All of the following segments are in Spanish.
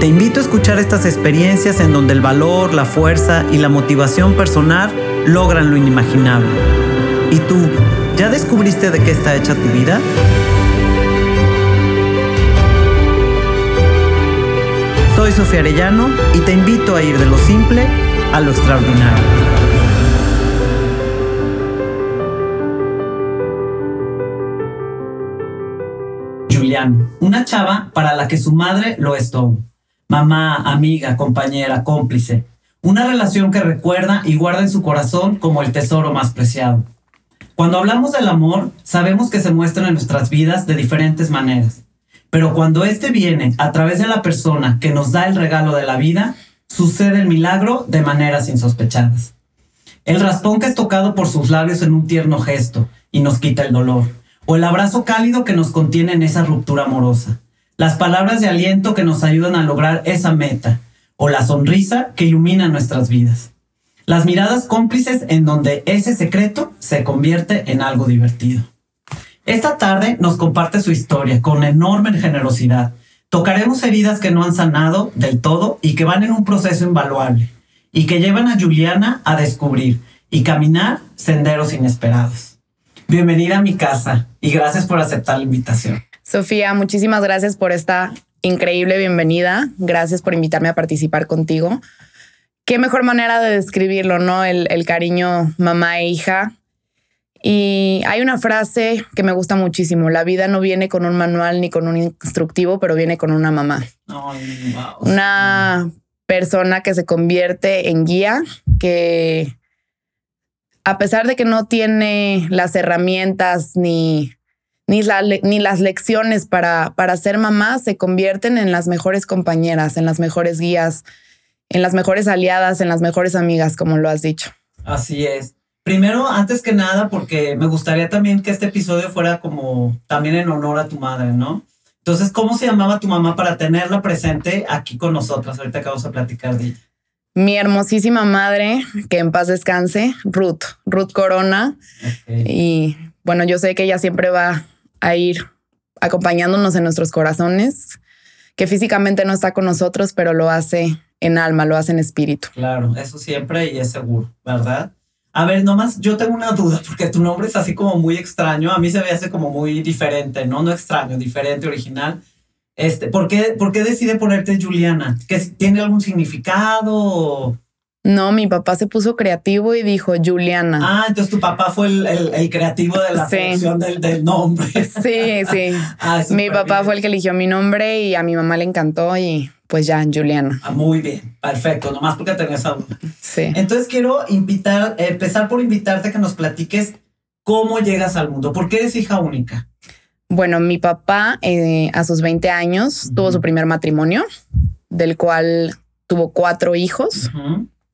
te invito a escuchar estas experiencias en donde el valor, la fuerza y la motivación personal logran lo inimaginable. ¿Y tú, ya descubriste de qué está hecha tu vida? Soy Sofía Arellano y te invito a ir de lo simple a lo extraordinario. Una chava para la que su madre lo es todo mamá, amiga, compañera, cómplice. Una relación que recuerda y guarda en su corazón como el tesoro más preciado. Cuando hablamos del amor, sabemos que se muestra en nuestras vidas de diferentes maneras. Pero cuando éste viene a través de la persona que nos da el regalo de la vida, sucede el milagro de maneras insospechadas. El raspón que es tocado por sus labios en un tierno gesto y nos quita el dolor. O el abrazo cálido que nos contiene en esa ruptura amorosa las palabras de aliento que nos ayudan a lograr esa meta, o la sonrisa que ilumina nuestras vidas. Las miradas cómplices en donde ese secreto se convierte en algo divertido. Esta tarde nos comparte su historia con enorme generosidad. Tocaremos heridas que no han sanado del todo y que van en un proceso invaluable y que llevan a Juliana a descubrir y caminar senderos inesperados. Bienvenida a mi casa y gracias por aceptar la invitación. Sofía, muchísimas gracias por esta increíble bienvenida. Gracias por invitarme a participar contigo. Qué mejor manera de describirlo, ¿no? El, cariño mamá e hija. Y hay una frase que me gusta muchísimo. La vida no viene con un manual ni con un instructivo, pero viene con una mamá. Una persona que se convierte en guía, que a pesar de que no tiene las herramientas ni ni, ni las lecciones para, para ser mamá se convierten en las mejores compañeras, en las mejores guías, en las mejores aliadas, en las mejores amigas, como lo has dicho. Así es. Primero, antes que nada, porque me gustaría también que este episodio fuera como también en honor a tu madre, ¿no? Entonces, ¿cómo se llamaba tu mamá para tenerla presente aquí con nosotras? Ahorita acabamos de platicar de ella. Mi hermosísima madre, que en paz descanse, Ruth, Ruth Corona. Y bueno, yo sé que ella siempre va a ir acompañándonos en nuestros corazones, que físicamente no está con nosotros, pero lo hace en alma, lo hace en espíritu. Claro, eso siempre y es seguro, ¿verdad? A ver, nomás yo tengo una duda, porque tu nombre es así como muy extraño, a mí se me hace como muy diferente, no, no extraño, diferente, original. Este, ¿por qué, ¿Por qué decide ponerte Juliana? ¿Que tiene algún significado? No, mi papá se puso creativo y dijo Juliana. Ah, entonces tu papá fue el, creativo de la selección del, nombre. Sí, sí. Ah, mi papá fue el que eligió mi nombre y a mi mamá le encantó y pues ya, Juliana. Ah, muy bien, perfecto, nomás porque tenía esa duda. Sí. Entonces quiero invitar, empezar por invitarte a que nos platiques cómo llegas al mundo, por qué eres hija única. Bueno, mi papá eh, a sus 20 años tuvo su primer matrimonio, del cual tuvo cuatro hijos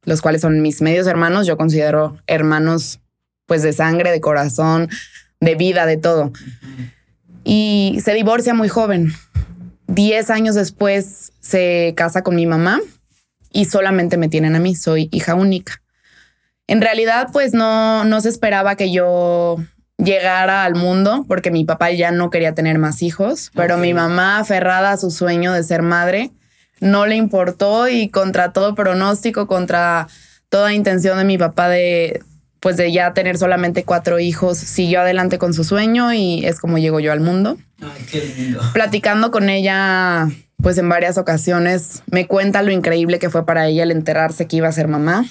los cuales son mis medios hermanos, yo considero hermanos pues de sangre, de corazón, de vida, de todo. Y se divorcia muy joven. Diez años después se casa con mi mamá y solamente me tienen a mí, soy hija única. En realidad, pues no, no se esperaba que yo llegara al mundo porque mi papá ya no quería tener más hijos, pero mi mamá, aferrada a su sueño de ser madre, no le importó y contra todo pronóstico, contra toda intención de mi papá de pues de ya tener solamente cuatro hijos, siguió adelante con su sueño y es como llego yo al mundo. Ay, qué lindo. Platicando con ella, pues en varias ocasiones, me cuenta lo increíble que fue para ella el enterarse que iba a ser mamá.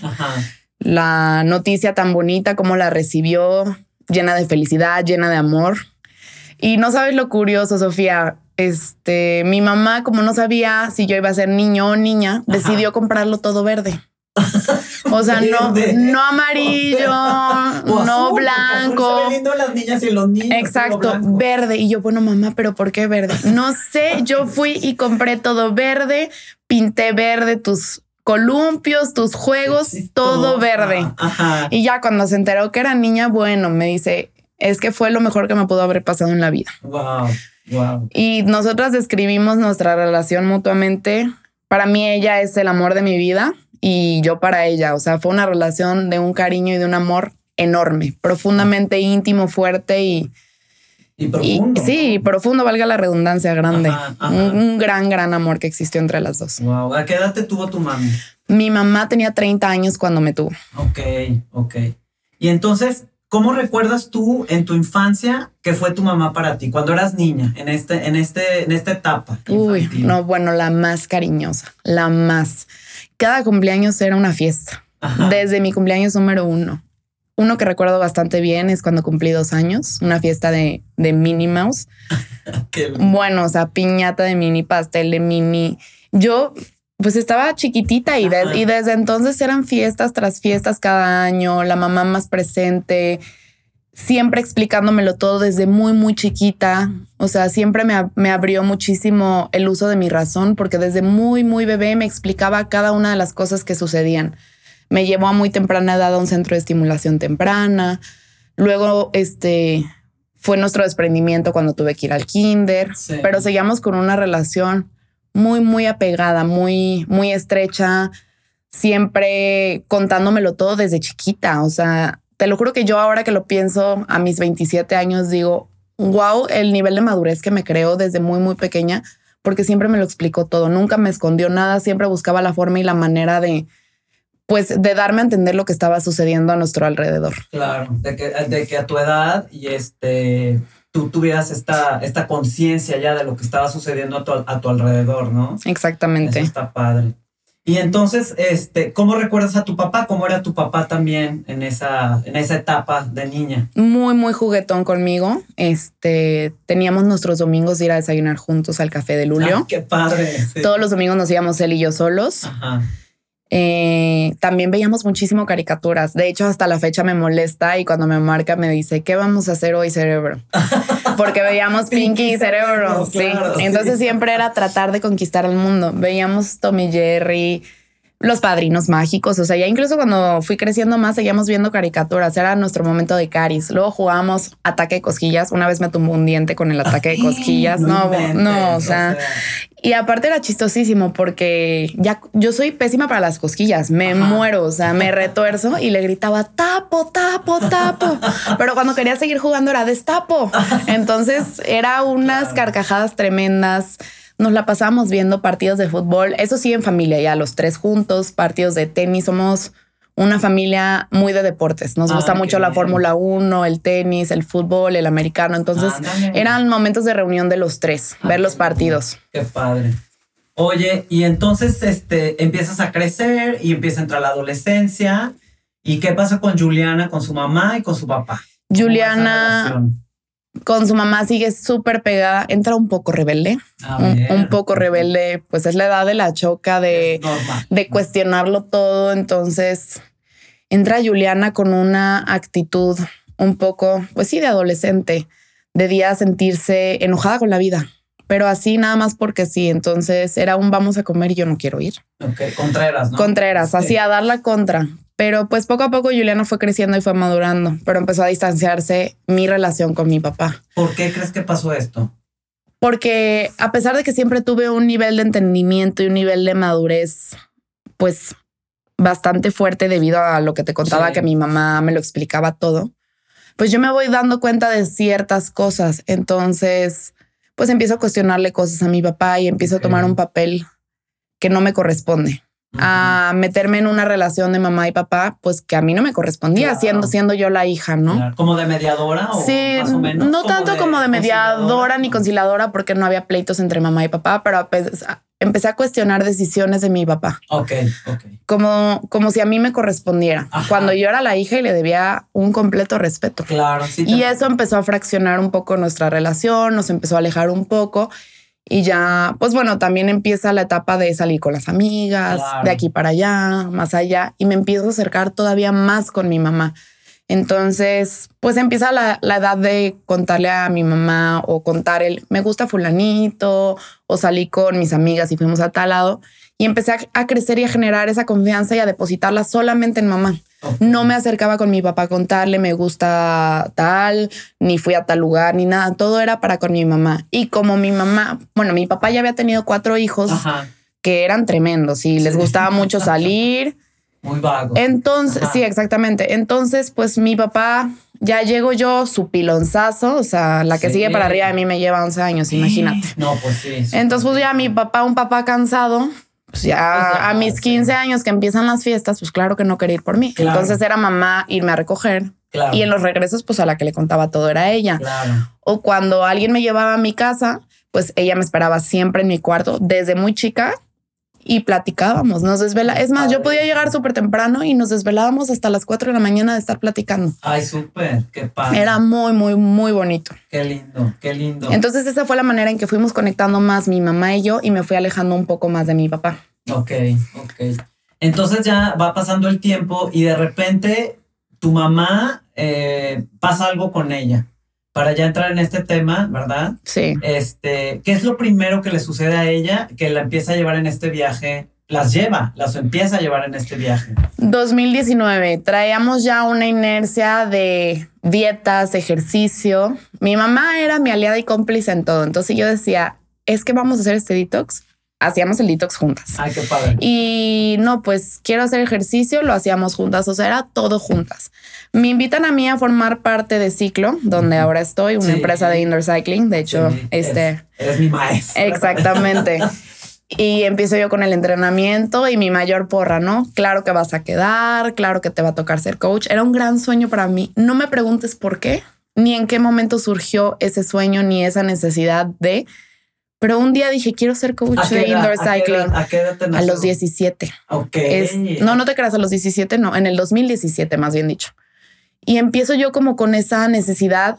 La noticia tan bonita, como la recibió, llena de felicidad, llena de amor. Y no sabes lo curioso, Sofía, este, mi mamá, como no sabía si yo iba a ser niño o niña, decidió comprarlo todo verde. O sea, no, no amarillo, no blanco. las niñas y los niños. Exacto, verde. Y yo, bueno, mamá, pero ¿por qué verde? No sé, yo fui y compré todo verde, pinté verde tus columpios, tus juegos, todo verde. Y ya cuando se enteró que era niña, bueno, me dice, es que fue lo mejor que me pudo haber pasado en la vida. Wow, wow. Y nosotras describimos nuestra relación mutuamente. Para mí ella es el amor de mi vida y yo para ella. O sea, fue una relación de un cariño y de un amor enorme, profundamente íntimo, fuerte y... Y profundo. sí, profundo, valga la redundancia, grande. Un, gran, gran amor que existió entre las dos. Wow. ¿A qué edad te tuvo tu mami? Mi mamá tenía 30 años cuando me tuvo. Ok, ok. Y entonces, ¿Cómo recuerdas tú en tu infancia que fue tu mamá para ti cuando eras niña en este en este en esta etapa? Uy, no, bueno, la más cariñosa, la más. Cada cumpleaños era una fiesta. Desde mi cumpleaños número uno. Uno que recuerdo bastante bien es cuando cumplí dos años, una fiesta de, de Minnie Mouse. bueno, o sea, piñata de mini, pastel de mini. Yo pues estaba chiquitita y, y, desde entonces eran fiestas tras fiestas cada año, la mamá más presente, siempre explicándomelo todo desde muy, muy chiquita. O sea, siempre me, me, abrió muchísimo el uso de mi razón porque desde muy, muy bebé me explicaba cada una de las cosas que sucedían. Me llevó a muy temprana edad a un centro de estimulación temprana. Luego, este, fue nuestro desprendimiento cuando tuve que ir al kinder, pero seguíamos con una relación muy, muy apegada, muy, muy estrecha, siempre contándomelo todo desde chiquita. O sea, te lo juro que yo ahora que lo pienso a mis 27 años digo, wow, el nivel de madurez que me creó desde muy, muy pequeña, porque siempre me lo explicó todo, nunca me escondió nada, siempre buscaba la forma y la manera de, pues, de darme a entender lo que estaba sucediendo a nuestro alrededor. Claro, de que, de que a tu edad y este tú tuvieras esta, esta conciencia ya de lo que estaba sucediendo a tu, alrededor, ¿no? Exactamente. está padre. Y entonces, este, ¿cómo recuerdas a tu papá? ¿Cómo era tu papá también en esa, en esa etapa de niña? Muy, muy juguetón conmigo. Este, teníamos nuestros domingos de ir a desayunar juntos al café de Lulio. qué padre. Todos los domingos nos íbamos él y yo solos. Ajá. Eh, también veíamos muchísimo caricaturas. De hecho, hasta la fecha me molesta y cuando me marca me dice, ¿qué vamos a hacer hoy, cerebro? Porque veíamos Pinky y Cerebro. sí. Entonces siempre era tratar de conquistar el mundo. Veíamos Tommy Jerry, los padrinos mágicos. O sea, ya incluso cuando fui creciendo más, seguíamos viendo caricaturas. Era nuestro momento de caris. Luego jugábamos ataque de cosquillas. Una vez me tumbó un diente con el ataque de cosquillas. No, no, o sea, Y aparte era chistosísimo porque ya yo soy pésima para las cosquillas. Me muero, o sea, me retuerzo y le gritaba tapo, tapo, tapo. Pero cuando quería seguir jugando era destapo. Entonces era unas carcajadas tremendas nos la pasamos viendo partidos de fútbol, eso sí en familia, ya los tres juntos, partidos de tenis, somos una familia muy de deportes. Nos gusta ah, mucho la Fórmula 1, el tenis, el fútbol, el americano. Entonces eran momentos de reunión de los tres, ah, ver los partidos. Qué padre. Oye, y entonces este, empiezas a crecer y empieza a entrar la adolescencia. ¿Y qué pasa con Juliana, con su mamá y con su papá? Juliana con su mamá sigue súper pegada, entra un poco rebelde, un, poco rebelde, pues es la edad de la choca, de, de cuestionarlo todo, entonces entra Juliana con una actitud un poco, pues sí, de adolescente, de día sentirse enojada con la vida, pero así nada más porque sí, entonces era un vamos a comer y yo no quiero ir. Ok, Contreras, ¿no? Contreras, así a dar la contra. Pero pues poco a poco Juliana fue creciendo y fue madurando, pero empezó a distanciarse mi relación con mi papá. ¿Por qué crees que pasó esto? Porque a pesar de que siempre tuve un nivel de entendimiento y un nivel de madurez, pues bastante fuerte debido a lo que te contaba que mi mamá me lo explicaba todo, pues yo me voy dando cuenta de ciertas cosas. Entonces, pues empiezo a cuestionarle cosas a mi papá y empiezo a tomar un papel que no me corresponde a meterme en una relación de mamá y papá, pues que a mí no me correspondía, siendo, siendo yo la hija, ¿no? ¿Como de mediadora? O sí, más o menos? no tanto como de mediadora ni conciliadora, porque no había pleitos entre mamá y papá, pero empecé a cuestionar decisiones de mi papá. Ok, ok. Como, como si a mí me correspondiera, cuando yo era la hija y le debía un completo respeto. Claro, sí. Y eso empezó a fraccionar un poco nuestra relación, nos empezó a alejar un poco. Y ya, pues bueno, también empieza la etapa de salir con las amigas, de aquí para allá, más allá, y me empiezo a acercar todavía más con mi mamá. Entonces, pues empieza la, la, edad de contarle a mi mamá o contar el, me gusta fulanito, o salí con mis amigas y fuimos a tal lado. Y empecé a, crecer y a generar esa confianza y a depositarla solamente en mamá. No me acercaba con mi papá a contarle, me gusta tal, ni fui a tal lugar, ni nada. Todo era para con mi mamá. Y como mi mamá, bueno, mi papá ya había tenido cuatro hijos que eran tremendos y les gustaba mucho salir. Muy vago. Entonces, sí, exactamente. Entonces, pues mi papá, ya llego yo, su pilonzazo, o sea, la que sigue para arriba de mí me lleva 11 años, imagínate. No, pues sí. Entonces, pues ya mi papá, un papá cansado, pues ya a mis 15 años que empiezan las fiestas, pues claro que no quería ir por mí. Entonces era mamá irme a recoger. Y en los regresos, pues a la que le contaba todo era ella. O cuando alguien me llevaba a mi casa, pues ella me esperaba siempre en mi cuarto desde muy chica y platicábamos, nos desvela. Es más, yo podía llegar súper temprano y nos desvelábamos hasta las 4 de la mañana de estar platicando. Ay, súper, qué padre. Era muy, muy, muy bonito. Qué lindo, qué lindo. Entonces esa fue la manera en que fuimos conectando más mi mamá y yo y me fui alejando un poco más de mi papá. Ok, ok. Entonces ya va pasando el tiempo y de repente tu mamá eh, pasa algo con ella para ya entrar en este tema, ¿verdad? Sí. Este, ¿qué es lo primero que le sucede a ella que la empieza a llevar en este viaje? Las lleva, las empieza a llevar en este viaje. 2019, traíamos ya una inercia de dietas, ejercicio. Mi mamá era mi aliada y cómplice en todo. Entonces yo decía, es que vamos a hacer este detox hacíamos el detox juntas. Ay, qué padre. Y no, pues quiero hacer ejercicio, lo hacíamos juntas, o sea, era todo juntas. Me invitan a mí a formar parte de Ciclo, donde ahora estoy, una empresa de indoor cycling. De hecho, este... Es, mi maestra. Exactamente. y empiezo yo con el entrenamiento y mi mayor porra, ¿no? Claro que vas a quedar, claro que te va a tocar ser coach. Era un gran sueño para mí. No me preguntes por qué, ni en qué momento surgió ese sueño, ni esa necesidad de pero un día dije, quiero ser coach de indoor cycling. ¿A, qué edad, a los 17. Ok. no, no te creas, a los 17, no, en el 2017 más bien dicho. Y empiezo yo como con esa necesidad.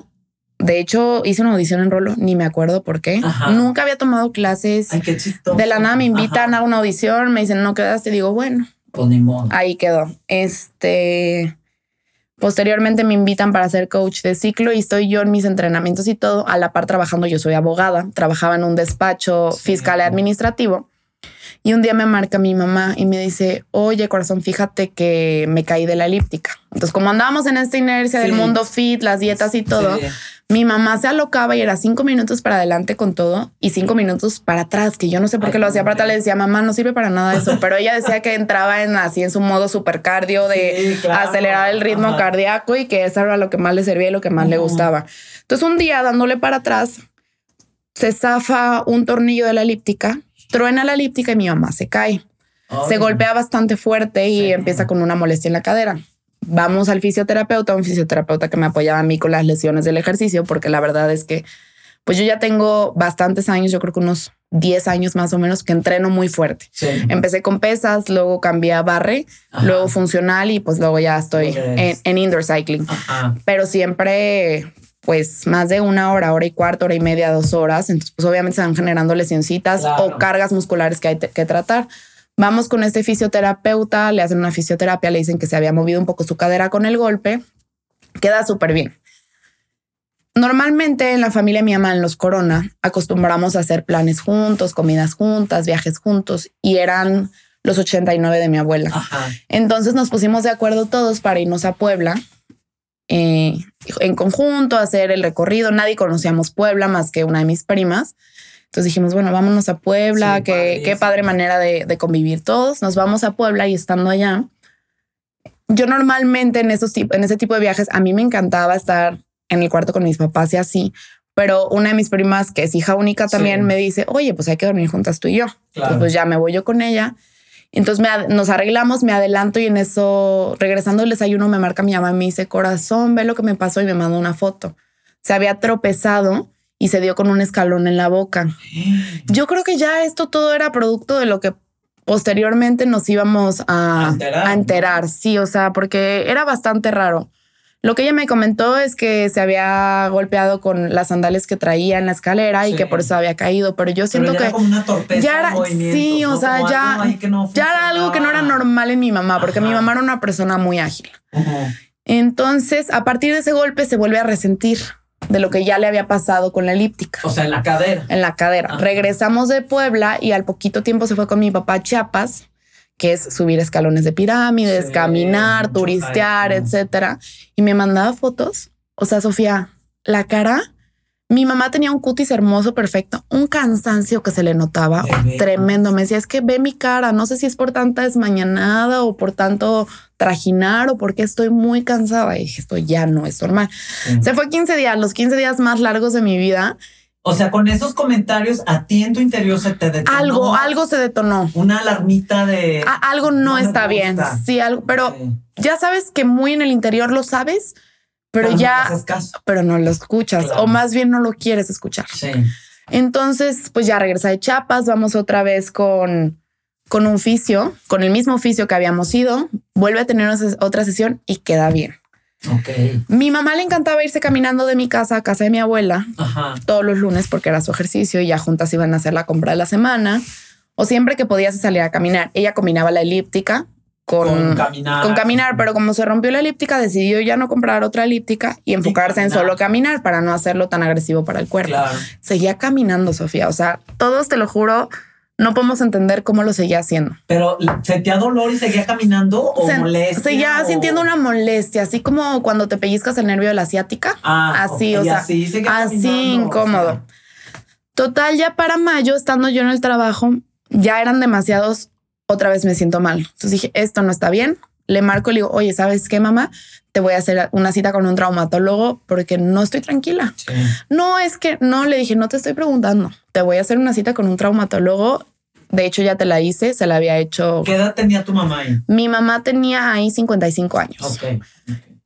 De hecho, hice una audición en Rolo, ni me acuerdo por qué. Nunca había tomado clases. Ay, qué chistoso. De la nada me invitan a una audición, me dicen, no quedaste. Digo, bueno. Pues ni modo. Ahí quedó. Este Posteriormente me invitan para ser coach de ciclo y estoy yo en mis entrenamientos y todo, a la par trabajando, yo soy abogada, trabajaba en un despacho fiscal y administrativo. Y un día me marca mi mamá y me dice, oye corazón, fíjate que me caí de la elíptica. Entonces, como andábamos en esta inercia del mundo fit, las dietas y todo, mi mamá se alocaba y era cinco minutos para adelante con todo y cinco minutos para atrás, que yo no sé por qué lo hacía para atrás. Le decía, mamá, no sirve para nada eso, pero ella decía que entraba en así en su modo supercardio de acelerar el ritmo cardíaco y que eso era lo que más le servía y lo que más le gustaba. Entonces, un día dándole para atrás, se zafa un tornillo de la elíptica, truena la elíptica y mi mamá se cae. se golpea bastante fuerte y empieza con una molestia en la cadera vamos al fisioterapeuta, un fisioterapeuta que me apoyaba a mí con las lesiones del ejercicio, porque la verdad es que pues yo ya tengo bastantes años, yo creo que unos 10 años más o menos que entreno muy fuerte. Empecé con pesas, luego cambié a barre, luego funcional y pues luego ya estoy en, indoor cycling. Pero siempre pues más de una hora, hora y cuarto, hora y media, dos horas. Entonces pues obviamente se van generando lesioncitas o cargas musculares que hay que tratar. Vamos con este fisioterapeuta, le hacen una fisioterapia, le dicen que se había movido un poco su cadera con el golpe. Queda súper bien. Normalmente en la familia mi mamá, en los Corona, acostumbramos a hacer planes juntos, comidas juntas, viajes juntos y eran los 89 de mi abuela. Entonces nos pusimos de acuerdo todos para irnos a Puebla eh, en conjunto, hacer el recorrido. Nadie conocíamos Puebla más que una de mis primas. Entonces dijimos, bueno, vámonos a Puebla, que, qué padre manera de, convivir todos. Nos vamos a Puebla y estando allá, yo normalmente en, esos, en ese tipo de viajes, a mí me encantaba estar en el cuarto con mis papás y así, pero una de mis primas, que es hija única también, me dice, oye, pues hay que dormir juntas tú y yo. pues ya me voy yo con ella. Entonces nos arreglamos, me adelanto y en eso, regresando el desayuno, me marca mi mamá y me dice, corazón, ve lo que me pasó y me manda una foto. Se había tropezado y se dio con un escalón en la boca. Yo creo que ya esto todo era producto de lo que posteriormente nos íbamos a, enterar. Sí, o sea, porque era bastante raro. Lo que ella me comentó es que se había golpeado con las sandalias que traía en la escalera y que por eso había caído, pero yo siento que ya era sí, o sea, ya, ya era algo que no era normal en mi mamá, porque mi mamá era una persona muy ágil. Entonces, a partir de ese golpe se vuelve a resentir de lo que ya le había pasado con la elíptica. O sea, en la cadera. En la cadera. Regresamos de Puebla y al poquito tiempo se fue con mi papá a Chiapas, que es subir escalones de pirámides, caminar, turistear, etcétera. Y me mandaba fotos. O sea, Sofía, la cara mi mamá tenía un cutis hermoso, perfecto, un cansancio que se le notaba tremendo. Me decía, es que ve mi cara, no sé si es por tanta desmañanada o por tanto trajinar o porque estoy muy cansada. Y dije, esto ya no es normal. Se fue 15 días, los 15 días más largos de mi vida. O sea, con esos comentarios a ti en tu interior se te detonó. Algo, algo se detonó. Una alarmita de... algo no, está bien. Sí, algo, pero ya sabes que muy en el interior lo sabes pero, ya, pero no lo escuchas o más bien no lo quieres escuchar. Sí. Entonces, pues ya regresa de Chiapas, vamos otra vez con, con un oficio, con el mismo oficio que habíamos ido, vuelve a tener otra sesión y queda bien. Okay. Mi mamá le encantaba irse caminando de mi casa a casa de mi abuela todos los lunes porque era su ejercicio y ya juntas iban a hacer la compra de la semana o siempre que podía salir a caminar. Ella combinaba la elíptica con, caminar. pero como se rompió la elíptica, decidió ya no comprar otra elíptica y enfocarse en solo caminar para no hacerlo tan agresivo para el cuerpo. Seguía caminando, Sofía. O sea, todos te lo juro, no podemos entender cómo lo seguía haciendo. Pero ¿sentía dolor y seguía caminando o molestia? Seguía sintiendo una molestia, así como cuando te pellizcas el nervio de la asiática. Ah, así, o sea, así, así incómodo. Total, ya para mayo, estando yo en el trabajo, ya eran demasiados otra vez me siento mal. Entonces dije, esto no está bien. Le marco y le digo, oye, ¿sabes qué, mamá? Te voy a hacer una cita con un traumatólogo porque no estoy tranquila. No es que no le dije, no te estoy preguntando. Te voy a hacer una cita con un traumatólogo. De hecho, ya te la hice, se la había hecho. ¿Qué edad tenía tu mamá ahí? Mi mamá tenía ahí 55 años. Ok.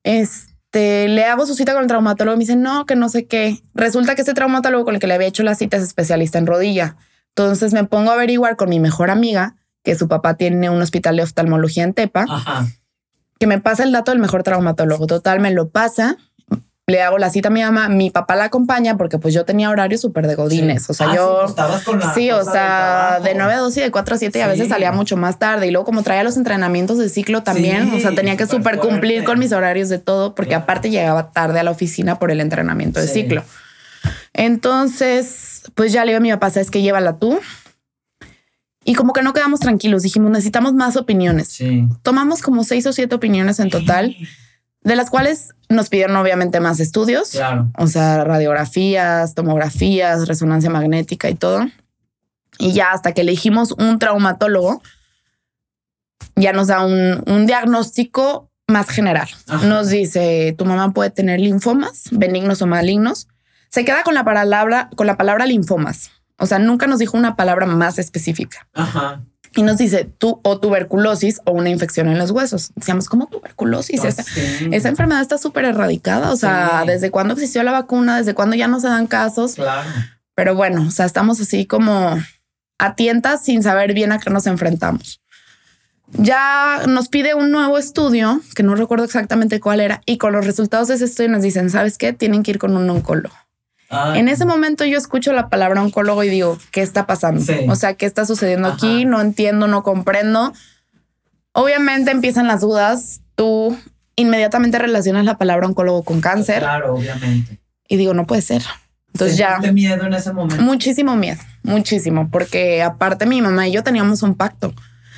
Este, le hago su cita con el traumatólogo y me dice, no, que no sé qué. Resulta que este traumatólogo con el que le había hecho la cita es especialista en rodilla. Entonces me pongo a averiguar con mi mejor amiga que su papá tiene un hospital de oftalmología en Tepa, que me pasa el dato del mejor traumatólogo. Total, me lo pasa. Le hago la cita a mi mamá, mi papá la acompaña porque pues yo tenía horario súper de godines. O sea, ah, yo... Sí, o sea, de 9 a 12 y de 4 a 7 y a veces salía mucho más tarde. Y luego como traía los entrenamientos de ciclo también, o sea, tenía que súper cumplir con mis horarios de todo porque aparte llegaba tarde a la oficina por el entrenamiento de ciclo. Entonces, pues ya le digo a mi papá, sabes que llévala tú. Y como que no quedamos tranquilos, dijimos, necesitamos más opiniones. Tomamos como seis o siete opiniones en total, de las cuales nos pidieron obviamente más estudios, claro. o sea, radiografías, tomografías, resonancia magnética y todo. Y ya hasta que elegimos un traumatólogo, ya nos da un, diagnóstico más general. Nos dice, tu mamá puede tener linfomas, benignos o malignos. Se queda con la palabra, con la palabra linfomas. O sea, nunca nos dijo una palabra más específica. Ajá. Y nos dice tú o tuberculosis o una infección en los huesos. Decíamos, ¿cómo tuberculosis? Ah, esa, enfermedad está súper erradicada. O sea, ¿desde cuándo existió la vacuna? ¿Desde cuándo ya no se dan casos? Claro. Pero bueno, o sea, estamos así como a tientas sin saber bien a qué nos enfrentamos. Ya nos pide un nuevo estudio, que no recuerdo exactamente cuál era, y con los resultados de ese estudio nos dicen, ¿sabes qué? Tienen que ir con un oncólogo. En ese momento yo escucho la palabra oncólogo y digo, ¿qué está pasando? O sea, ¿qué está sucediendo aquí? No entiendo, no comprendo. Obviamente empiezan las dudas. Tú inmediatamente relacionas la palabra oncólogo con cáncer. Claro, obviamente. Y digo, no puede ser. Entonces ya. miedo en ese momento? Muchísimo miedo, muchísimo, porque aparte mi mamá y yo teníamos un pacto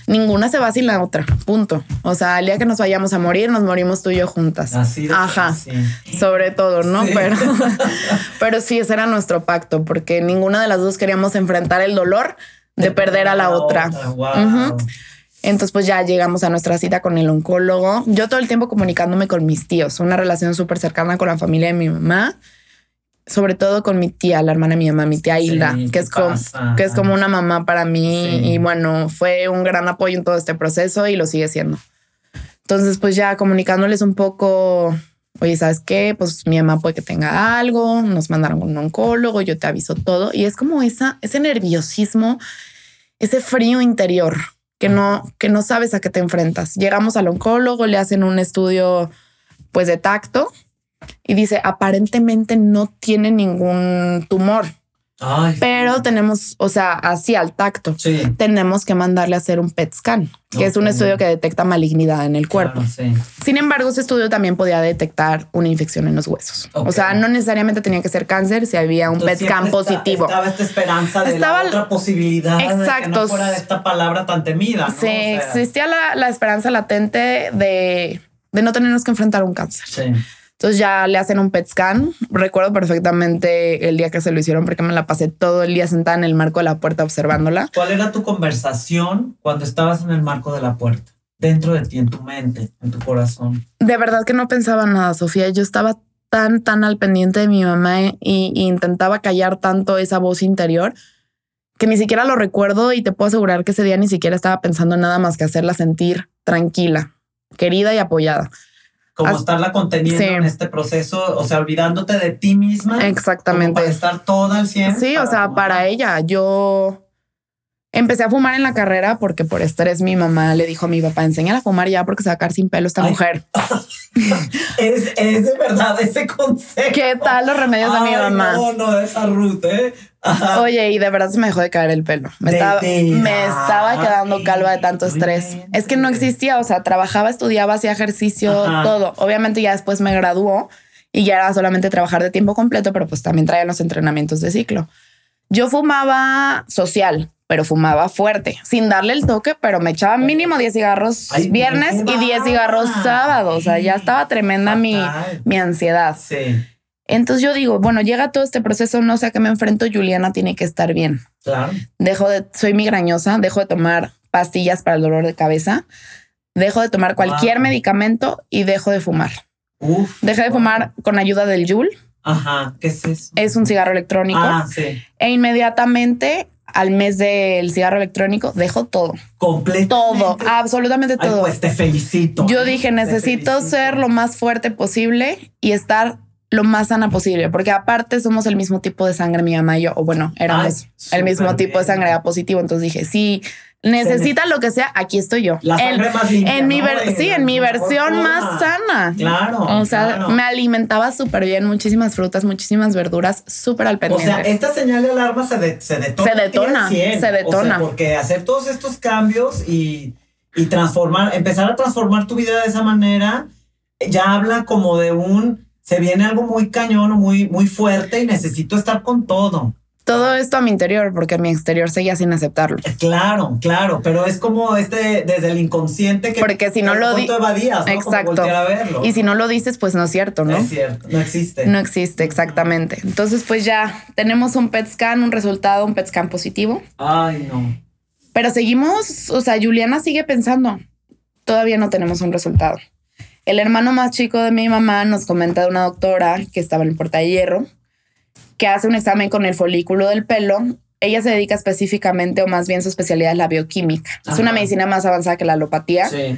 ninguna se va sin la otra, punto. O sea, el día que nos vayamos a morir, nos morimos tú y yo juntas. Así Ajá, sobre todo, ¿no? Pero, pero sí, ese era nuestro pacto, porque ninguna de las dos queríamos enfrentar el dolor de, perder a la, otra. Entonces, pues ya llegamos a nuestra cita con el oncólogo. Yo todo el tiempo comunicándome con mis tíos, una relación súper cercana con la familia de mi mamá sobre todo con mi tía, la hermana de mi mamá, mi tía Hilda, que es, como, que es como una mamá para mí y bueno, fue un gran apoyo en todo este proceso y lo sigue siendo. Entonces, pues ya comunicándoles un poco, oye, ¿sabes qué? Pues mi mamá puede que tenga algo, nos mandaron un oncólogo, yo te aviso todo y es como esa, ese nerviosismo, ese frío interior que no, que no sabes a qué te enfrentas. Llegamos al oncólogo, le hacen un estudio pues de tacto y dice, aparentemente no tiene ningún tumor. pero tenemos, o sea, así al tacto, tenemos que mandarle a hacer un PET scan, que es un estudio que detecta malignidad en el cuerpo. Sin embargo, ese estudio también podía detectar una infección en los huesos. O sea, no necesariamente tenía que ser cáncer si había un PET scan positivo. Estaba esta esperanza de la otra posibilidad exacto. de que no fuera esta palabra tan temida. Sí, existía la, la, esperanza latente de, de no tenernos que enfrentar un cáncer. Sí. Entonces ya le hacen un PET scan. Recuerdo perfectamente el día que se lo hicieron porque me la pasé todo el día sentada en el marco de la puerta observándola. ¿Cuál era tu conversación cuando estabas en el marco de la puerta? Dentro de ti, en tu mente, en tu corazón. De verdad que no pensaba nada, Sofía. Yo estaba tan, tan al pendiente de mi mamá y, intentaba callar tanto esa voz interior que ni siquiera lo recuerdo y te puedo asegurar que ese día ni siquiera estaba pensando nada más que hacerla sentir tranquila, querida y apoyada como estarla conteniendo en este proceso, o sea, olvidándote de ti misma. Exactamente. Para estar toda al 100. Sí, o sea, para ella, yo empecé a fumar en la carrera porque por estrés mi mamá le dijo a mi papá, enséñala a fumar ya porque se va a sacar sin pelo esta mujer. es, es, de verdad ese consejo. ¿Qué tal los remedios de mi mamá? No, no, esa ruta, ¿eh? Oye, y de verdad se me dejó de caer el pelo. Me, estaba, me estaba, quedando calva de tanto estrés. Es que no existía, o sea, trabajaba, estudiaba, hacía ejercicio, todo. Obviamente ya después me graduó y ya era solamente trabajar de tiempo completo, pero pues también traía los entrenamientos de ciclo. Yo fumaba social, pero fumaba fuerte, sin darle el toque, pero me echaba mínimo 10 cigarros viernes y 10 cigarros sábados. O sea, ya estaba tremenda mi, mi ansiedad. Sí. Entonces yo digo, bueno, llega todo este proceso, no sé a qué me enfrento, Juliana tiene que estar bien. Claro. Dejo de, soy migrañosa, dejo de tomar pastillas para el dolor de cabeza, dejo de tomar cualquier medicamento y dejo de fumar. Uf, Dejé de fumar con ayuda del Yul. Ajá, ¿qué es eso? Es un cigarro electrónico. Ah, sí. E inmediatamente al mes del cigarro electrónico dejo todo. Completo. Todo, absolutamente todo. pues te felicito. Yo dije, necesito ser lo más fuerte posible y estar lo más sana posible, porque aparte somos el mismo tipo de sangre, mi mamá y yo, o bueno, éramos el mismo tipo de sangre, era positivo. Entonces dije, sí, necesita lo que sea, aquí estoy yo. La sangre más limpia, en mi sí, en mi versión más sana. Claro. O sea, me alimentaba súper bien, muchísimas frutas, muchísimas verduras, súper al pendiente. O sea, esta señal de alarma se, se detona. Se detona, se detona. porque hacer todos estos cambios y, y transformar, empezar a transformar tu vida de esa manera, ya habla como de un se viene algo muy cañón o muy, muy fuerte y necesito estar con todo. Todo esto a mi interior, porque mi exterior seguía sin aceptarlo. Eh, claro, claro, pero es como este desde el inconsciente que porque si no lo dices, exacto, y si no lo dices, pues no es cierto, ¿no? Es cierto, no existe. No existe, exactamente. Entonces, pues ya tenemos un PET scan, un resultado, un PET scan positivo. Ay, no. Pero seguimos, o sea, Juliana sigue pensando, todavía no tenemos un resultado. El hermano más chico de mi mamá nos comenta de una doctora que estaba en el Puerta de Hierro, que hace un examen con el folículo del pelo. Ella se dedica específicamente, o más bien su especialidad es la bioquímica. Es una medicina más avanzada que la alopatía. Sí.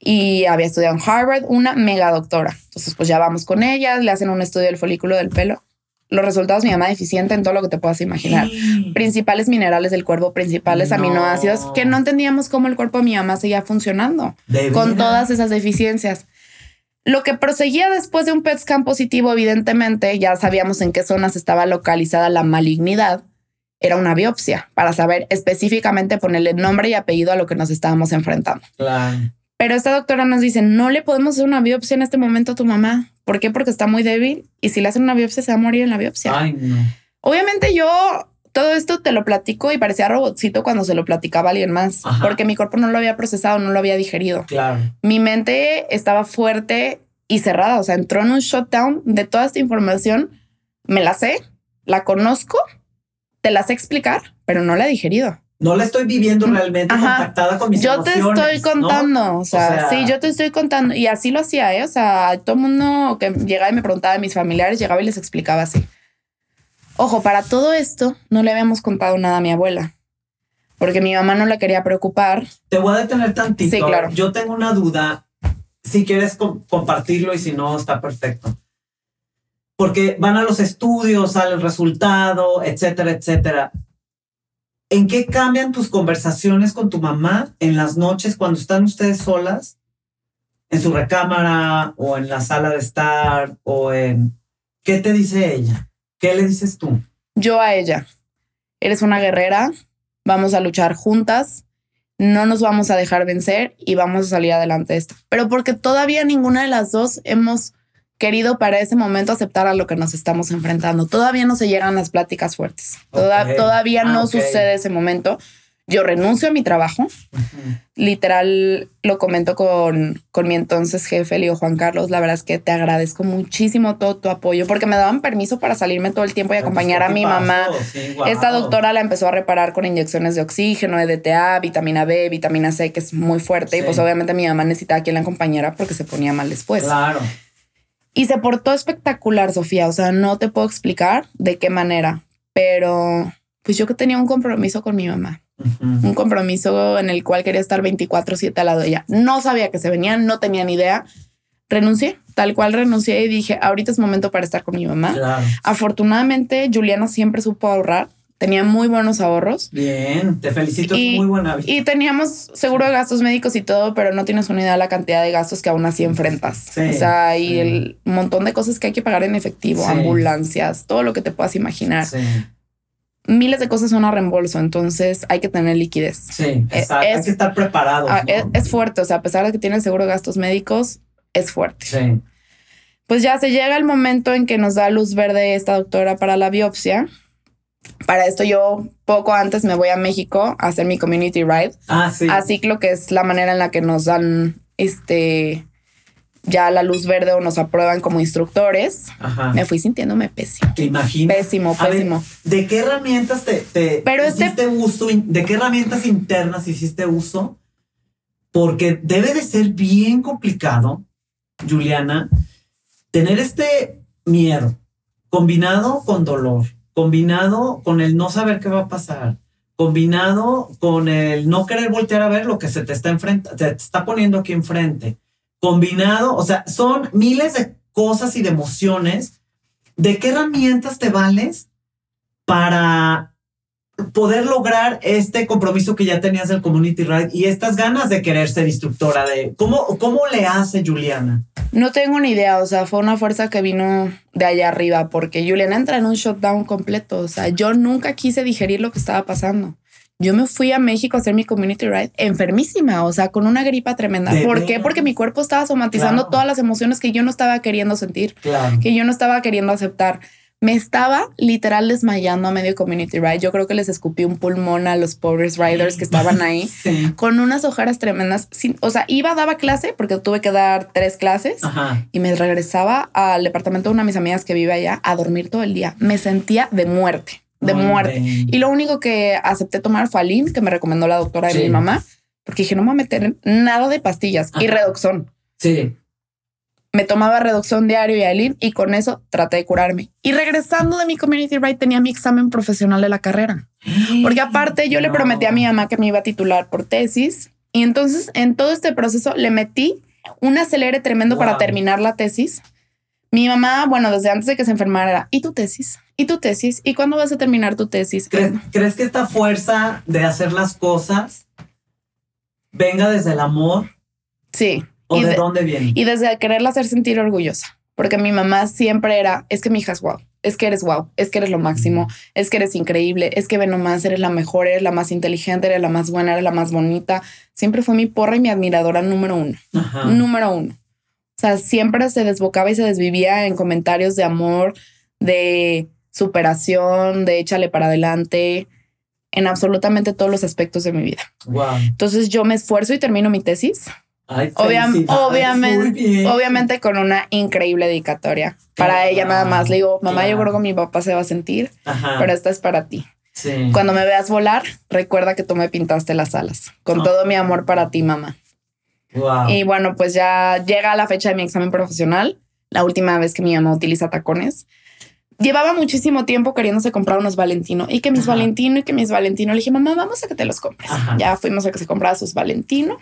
Y había estudiado en Harvard, una mega doctora. Entonces, pues ya vamos con ella, le hacen un estudio del folículo del pelo. Los resultados, mi mamá deficiente en todo lo que te puedas imaginar. Principales minerales del cuerpo, principales aminoácidos, que no entendíamos cómo el cuerpo de mi mamá seguía funcionando con todas esas deficiencias. Lo que proseguía después de un PET scan positivo, evidentemente, ya sabíamos en qué zonas estaba localizada la malignidad, era una biopsia para saber específicamente ponerle nombre y apellido a lo que nos estábamos enfrentando. Claro. Pero esta doctora nos dice, no le podemos hacer una biopsia en este momento a tu mamá. ¿Por qué? Porque está muy débil y si le hacen una biopsia se va a morir en la biopsia. Ay, no. Obviamente yo todo esto te lo platico y parecía robotcito cuando se lo platicaba a alguien más, porque mi cuerpo no lo había procesado, no lo había digerido. Claro. Mi mente estaba fuerte y cerrada, o sea, entró en un shutdown de toda esta información. Me la sé, la conozco, te la sé explicar, pero no la he digerido. No la estoy viviendo realmente contactada con mis Yo te estoy contando, o, sea, sí, yo te estoy contando y así lo hacía, ¿eh? O sea, todo el mundo que llegaba y me preguntaba de mis familiares, llegaba y les explicaba así. Ojo, para todo esto no le habíamos contado nada a mi abuela, porque mi mamá no la quería preocupar. Te voy a detener tantito. Sí, claro. Yo tengo una duda. Si quieres compartirlo y si no, está perfecto. Porque van a los estudios, sale el resultado, etcétera, etcétera. ¿En qué cambian tus conversaciones con tu mamá en las noches cuando están ustedes solas? En su recámara o en la sala de estar o en... ¿Qué te dice ella? ¿Qué le dices tú? yo a ella, eres una guerrera, vamos a luchar juntas, no nos vamos a dejar vencer y vamos a salir adelante de esto. Pero porque todavía ninguna de las dos hemos querido para ese momento aceptar a lo que nos estamos enfrentando. Todavía no se llegan las pláticas fuertes. Todavía no ah, sucede ese momento yo renuncio a mi trabajo. Literal, lo comento con, con mi entonces jefe, le digo, Juan Carlos, la verdad es que te agradezco muchísimo todo tu apoyo, porque me daban permiso para salirme todo el tiempo y pues, acompañar a mi mamá. Esta doctora la empezó a reparar con inyecciones de oxígeno, EDTA, vitamina B, vitamina C, que es muy fuerte. Y pues obviamente mi mamá necesitaba a quien la acompañara porque se ponía mal después. Claro. Y se portó espectacular, Sofía. O sea, no te puedo explicar de qué manera, pero pues yo que tenía un compromiso con mi mamá un compromiso en el cual quería estar 24/7 al lado de ella. No sabía que se venían, no tenía ni idea. Renuncié, tal cual renuncié y dije, ahorita es momento para estar con mi mamá. Afortunadamente, Juliana siempre supo ahorrar. Tenía muy buenos ahorros. Bien, te felicito, y, muy buena Y teníamos seguro de gastos médicos y todo, pero no tienes una idea de la cantidad de gastos que aún así enfrentas. o sea, y el montón de cosas que hay que pagar en efectivo, ambulancias, todo lo que te puedas imaginar miles de cosas son a reembolso, entonces hay que tener liquidez. Sí, eh, exacto. hay que estar preparado. Ah, es, fuerte, o sea, a pesar de que tiene seguro de gastos médicos, es fuerte. Sí. Pues ya se llega el momento en que nos da luz verde esta doctora para la biopsia. Para esto yo poco antes me voy a México a hacer mi community ride. Ah, sí. A ciclo, que es la manera en la que nos dan este ya la luz verde o nos aprueban como instructores, me fui sintiéndome pésimo. ¿Te imaginas? Pésimo, pésimo. ¿De qué herramientas te, te Pero este hiciste uso? ¿De qué herramientas internas hiciste uso? Porque debe de ser bien complicado, Juliana, tener este miedo combinado con dolor, combinado con el no saber qué va a pasar, combinado con el no querer voltear a ver lo que se te está enfrente, te está poniendo aquí enfrente combinado, o sea, son miles de cosas y de emociones. ¿De qué herramientas te vales para poder lograr este compromiso que ya tenías del Community Ride y estas ganas de querer ser instructora de cómo, cómo le hace Juliana? No tengo ni idea, o sea, fue una fuerza que vino de allá arriba porque Juliana entra en un shutdown completo, o sea, yo nunca quise digerir lo que estaba pasando. Yo me fui a México a hacer mi community ride enfermísima, o sea, con una gripa tremenda. ¿Por qué? Porque mi cuerpo estaba somatizando todas las emociones que yo no estaba queriendo sentir, que yo no estaba queriendo aceptar. Me estaba literal desmayando a medio community ride. Yo creo que les escupí un pulmón a los pobres riders que estaban ahí con unas ojeras tremendas. o sea, iba, daba clase porque tuve que dar tres clases y me regresaba al departamento de una de mis amigas que vive allá a dormir todo el día. Me sentía de muerte de muerte. Y lo único que acepté tomar fue Aline, que me recomendó la doctora de mi mamá, porque dije, no me voy a meter nada de pastillas y redoxón. Sí. Me tomaba redoxón diario y Aline y con eso traté de curarme. Y regresando de mi community ride tenía mi examen profesional de la carrera. Porque aparte yo le prometí a mi mamá que me iba a titular por tesis. Y entonces en todo este proceso le metí un acelere tremendo para terminar la tesis. Mi mamá, bueno, desde antes de que se enfermara, ¿y tu tesis? ¿Y tu tesis? ¿Y cuándo vas a terminar tu tesis? ¿Crees, que esta fuerza de hacer las cosas venga desde el amor? Sí. ¿O de, dónde viene? Y desde quererla hacer sentir orgullosa. Porque mi mamá siempre era, es que mi hija es wow, es que eres wow, es que eres lo máximo, es que eres increíble, es que ve nomás, eres la mejor, eres la más inteligente, eres la más buena, eres la más bonita. Siempre fue mi porra y mi admiradora número uno. Número uno. O sea, siempre se desbocaba y se desvivía en comentarios de amor, de superación, de échale para adelante, en absolutamente todos los aspectos de mi vida. Entonces yo me esfuerzo y termino mi tesis. obviamente, obviamente con una increíble dedicatoria. Para ella nada más le digo, mamá, yo creo que mi papá se va a sentir, pero esta es para ti. Cuando me veas volar, recuerda que tú me pintaste las alas. Con todo mi amor para ti, mamá. Y bueno, pues ya llega la fecha de mi examen profesional, la última vez que mi mamá utiliza tacones llevaba muchísimo tiempo queriéndose comprar unos Valentino y que mis Valentino y que mis Valentino. Le dije, mamá, vamos a que te los compres. Ya fuimos a que se comprara sus Valentino.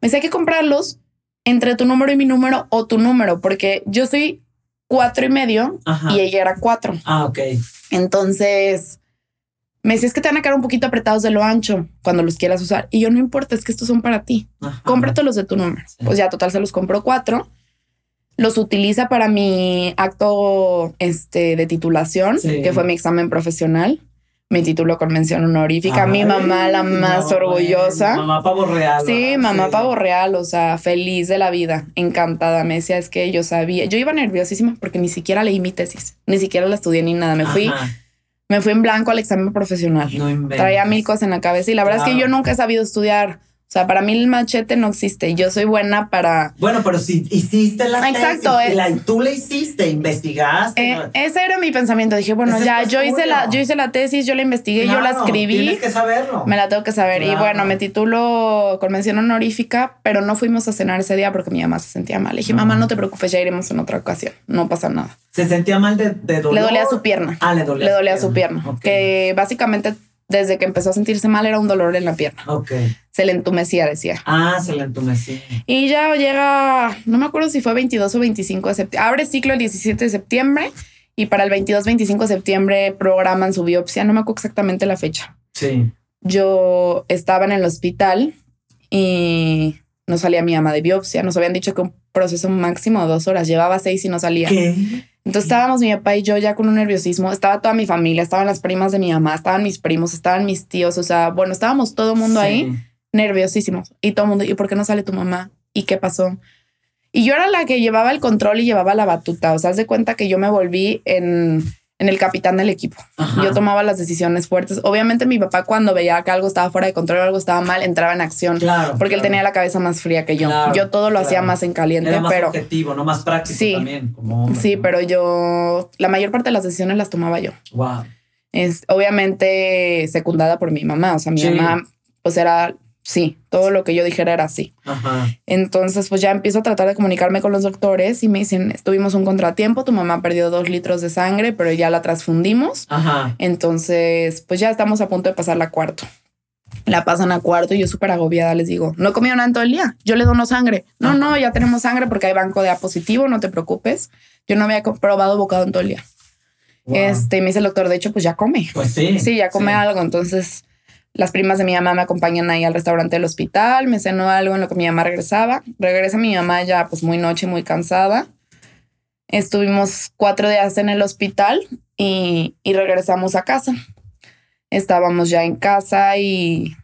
Me sé que comprarlos entre tu número y mi número o tu número, porque yo soy cuatro y medio y ella era cuatro. Ah, ok. Entonces me decía, es que te van a quedar un poquito apretados de lo ancho cuando los quieras usar. Y yo no importa, es que estos son para ti. Cómprate los de tu número. Pues ya total se los compró cuatro los utiliza para mi acto este, de titulación, que fue mi examen profesional. Mi título con mención honorífica. mi mamá, la más orgullosa. Mamá pavo real. Sí, mamá pavo real, o sea, feliz de la vida, encantada. Me decía, es que yo sabía, yo iba nerviosísima porque ni siquiera leí mi tesis, ni siquiera la estudié ni nada. Me fui, me fui en blanco al examen profesional. Traía mil cosas en la cabeza y la verdad es que yo nunca he sabido estudiar o sea, para mí el machete no existe. Yo soy buena para. Bueno, pero si hiciste la Exacto, tesis, eh. tú le hiciste, investigaste. Eh, ese era mi pensamiento. Dije, bueno, ya, yo hice la, yo hice la tesis, yo la investigué, yo la escribí. Tienes que saberlo. Me la tengo que saber. Y bueno, me titulo con mención honorífica, pero no fuimos a cenar ese día porque mi mamá se sentía mal. Le dije, mamá, no te preocupes, ya iremos en otra ocasión. No pasa nada. ¿Se sentía mal de, dolor? Le dolía su pierna. Ah, le dolía. Le dolía su pierna. Que básicamente desde que empezó a sentirse mal era un dolor en la pierna. Ok. Se le entumecía, decía. Ah, se le entumecía. Y ya llega, no me acuerdo si fue 22 o 25 de septiembre. Abre ciclo el 17 de septiembre y para el 22, 25 de septiembre programan su biopsia. No me acuerdo exactamente la fecha. Sí. Yo estaba en el hospital y no salía mi ama de biopsia. Nos habían dicho que un proceso máximo de dos horas. Llevaba seis y no salía. ¿Qué? Entonces estábamos mi papá y yo ya con un nerviosismo, estaba toda mi familia, estaban las primas de mi mamá, estaban mis primos, estaban mis tíos, o sea, bueno, estábamos todo el mundo ahí nerviosísimos y todo el mundo, ¿y por qué no sale tu mamá? ¿Y qué pasó? Y yo era la que llevaba el control y llevaba la batuta, o sea, haz de cuenta que yo me volví en en el capitán del equipo. Yo tomaba las decisiones fuertes. Obviamente mi papá cuando veía que algo estaba fuera de control o algo estaba mal, entraba en acción. Claro, porque él tenía la cabeza más fría que yo. yo todo lo hacía más en caliente, Era más pero objetivo, no más práctico sí, también. sí, pero yo la mayor parte de las decisiones las tomaba yo. Wow. Es obviamente secundada por mi mamá, o sea, mi mamá pues era sí, todo lo que yo dijera era así. Entonces, pues ya empiezo a tratar de comunicarme con los doctores y me dicen, tuvimos un contratiempo, tu mamá perdió dos litros de sangre, pero ya la transfundimos. Entonces, pues ya estamos a punto de pasar la cuarto. La pasan a cuarto y yo súper agobiada les digo, no comí nada en todo el día, yo le dono sangre. No, no, ya tenemos sangre porque hay banco de A positivo, no te preocupes. Yo no había probado bocado en todo el día. Este, me dice el doctor, de hecho, pues ya come. Pues sí. Sí, ya come algo. Entonces, las primas de mi mamá me acompañan ahí al restaurante del hospital, me cenó algo en lo que mi mamá regresaba. Regresa mi mamá ya pues muy noche, muy cansada. Estuvimos cuatro días en el hospital y, regresamos a casa. Estábamos ya en casa y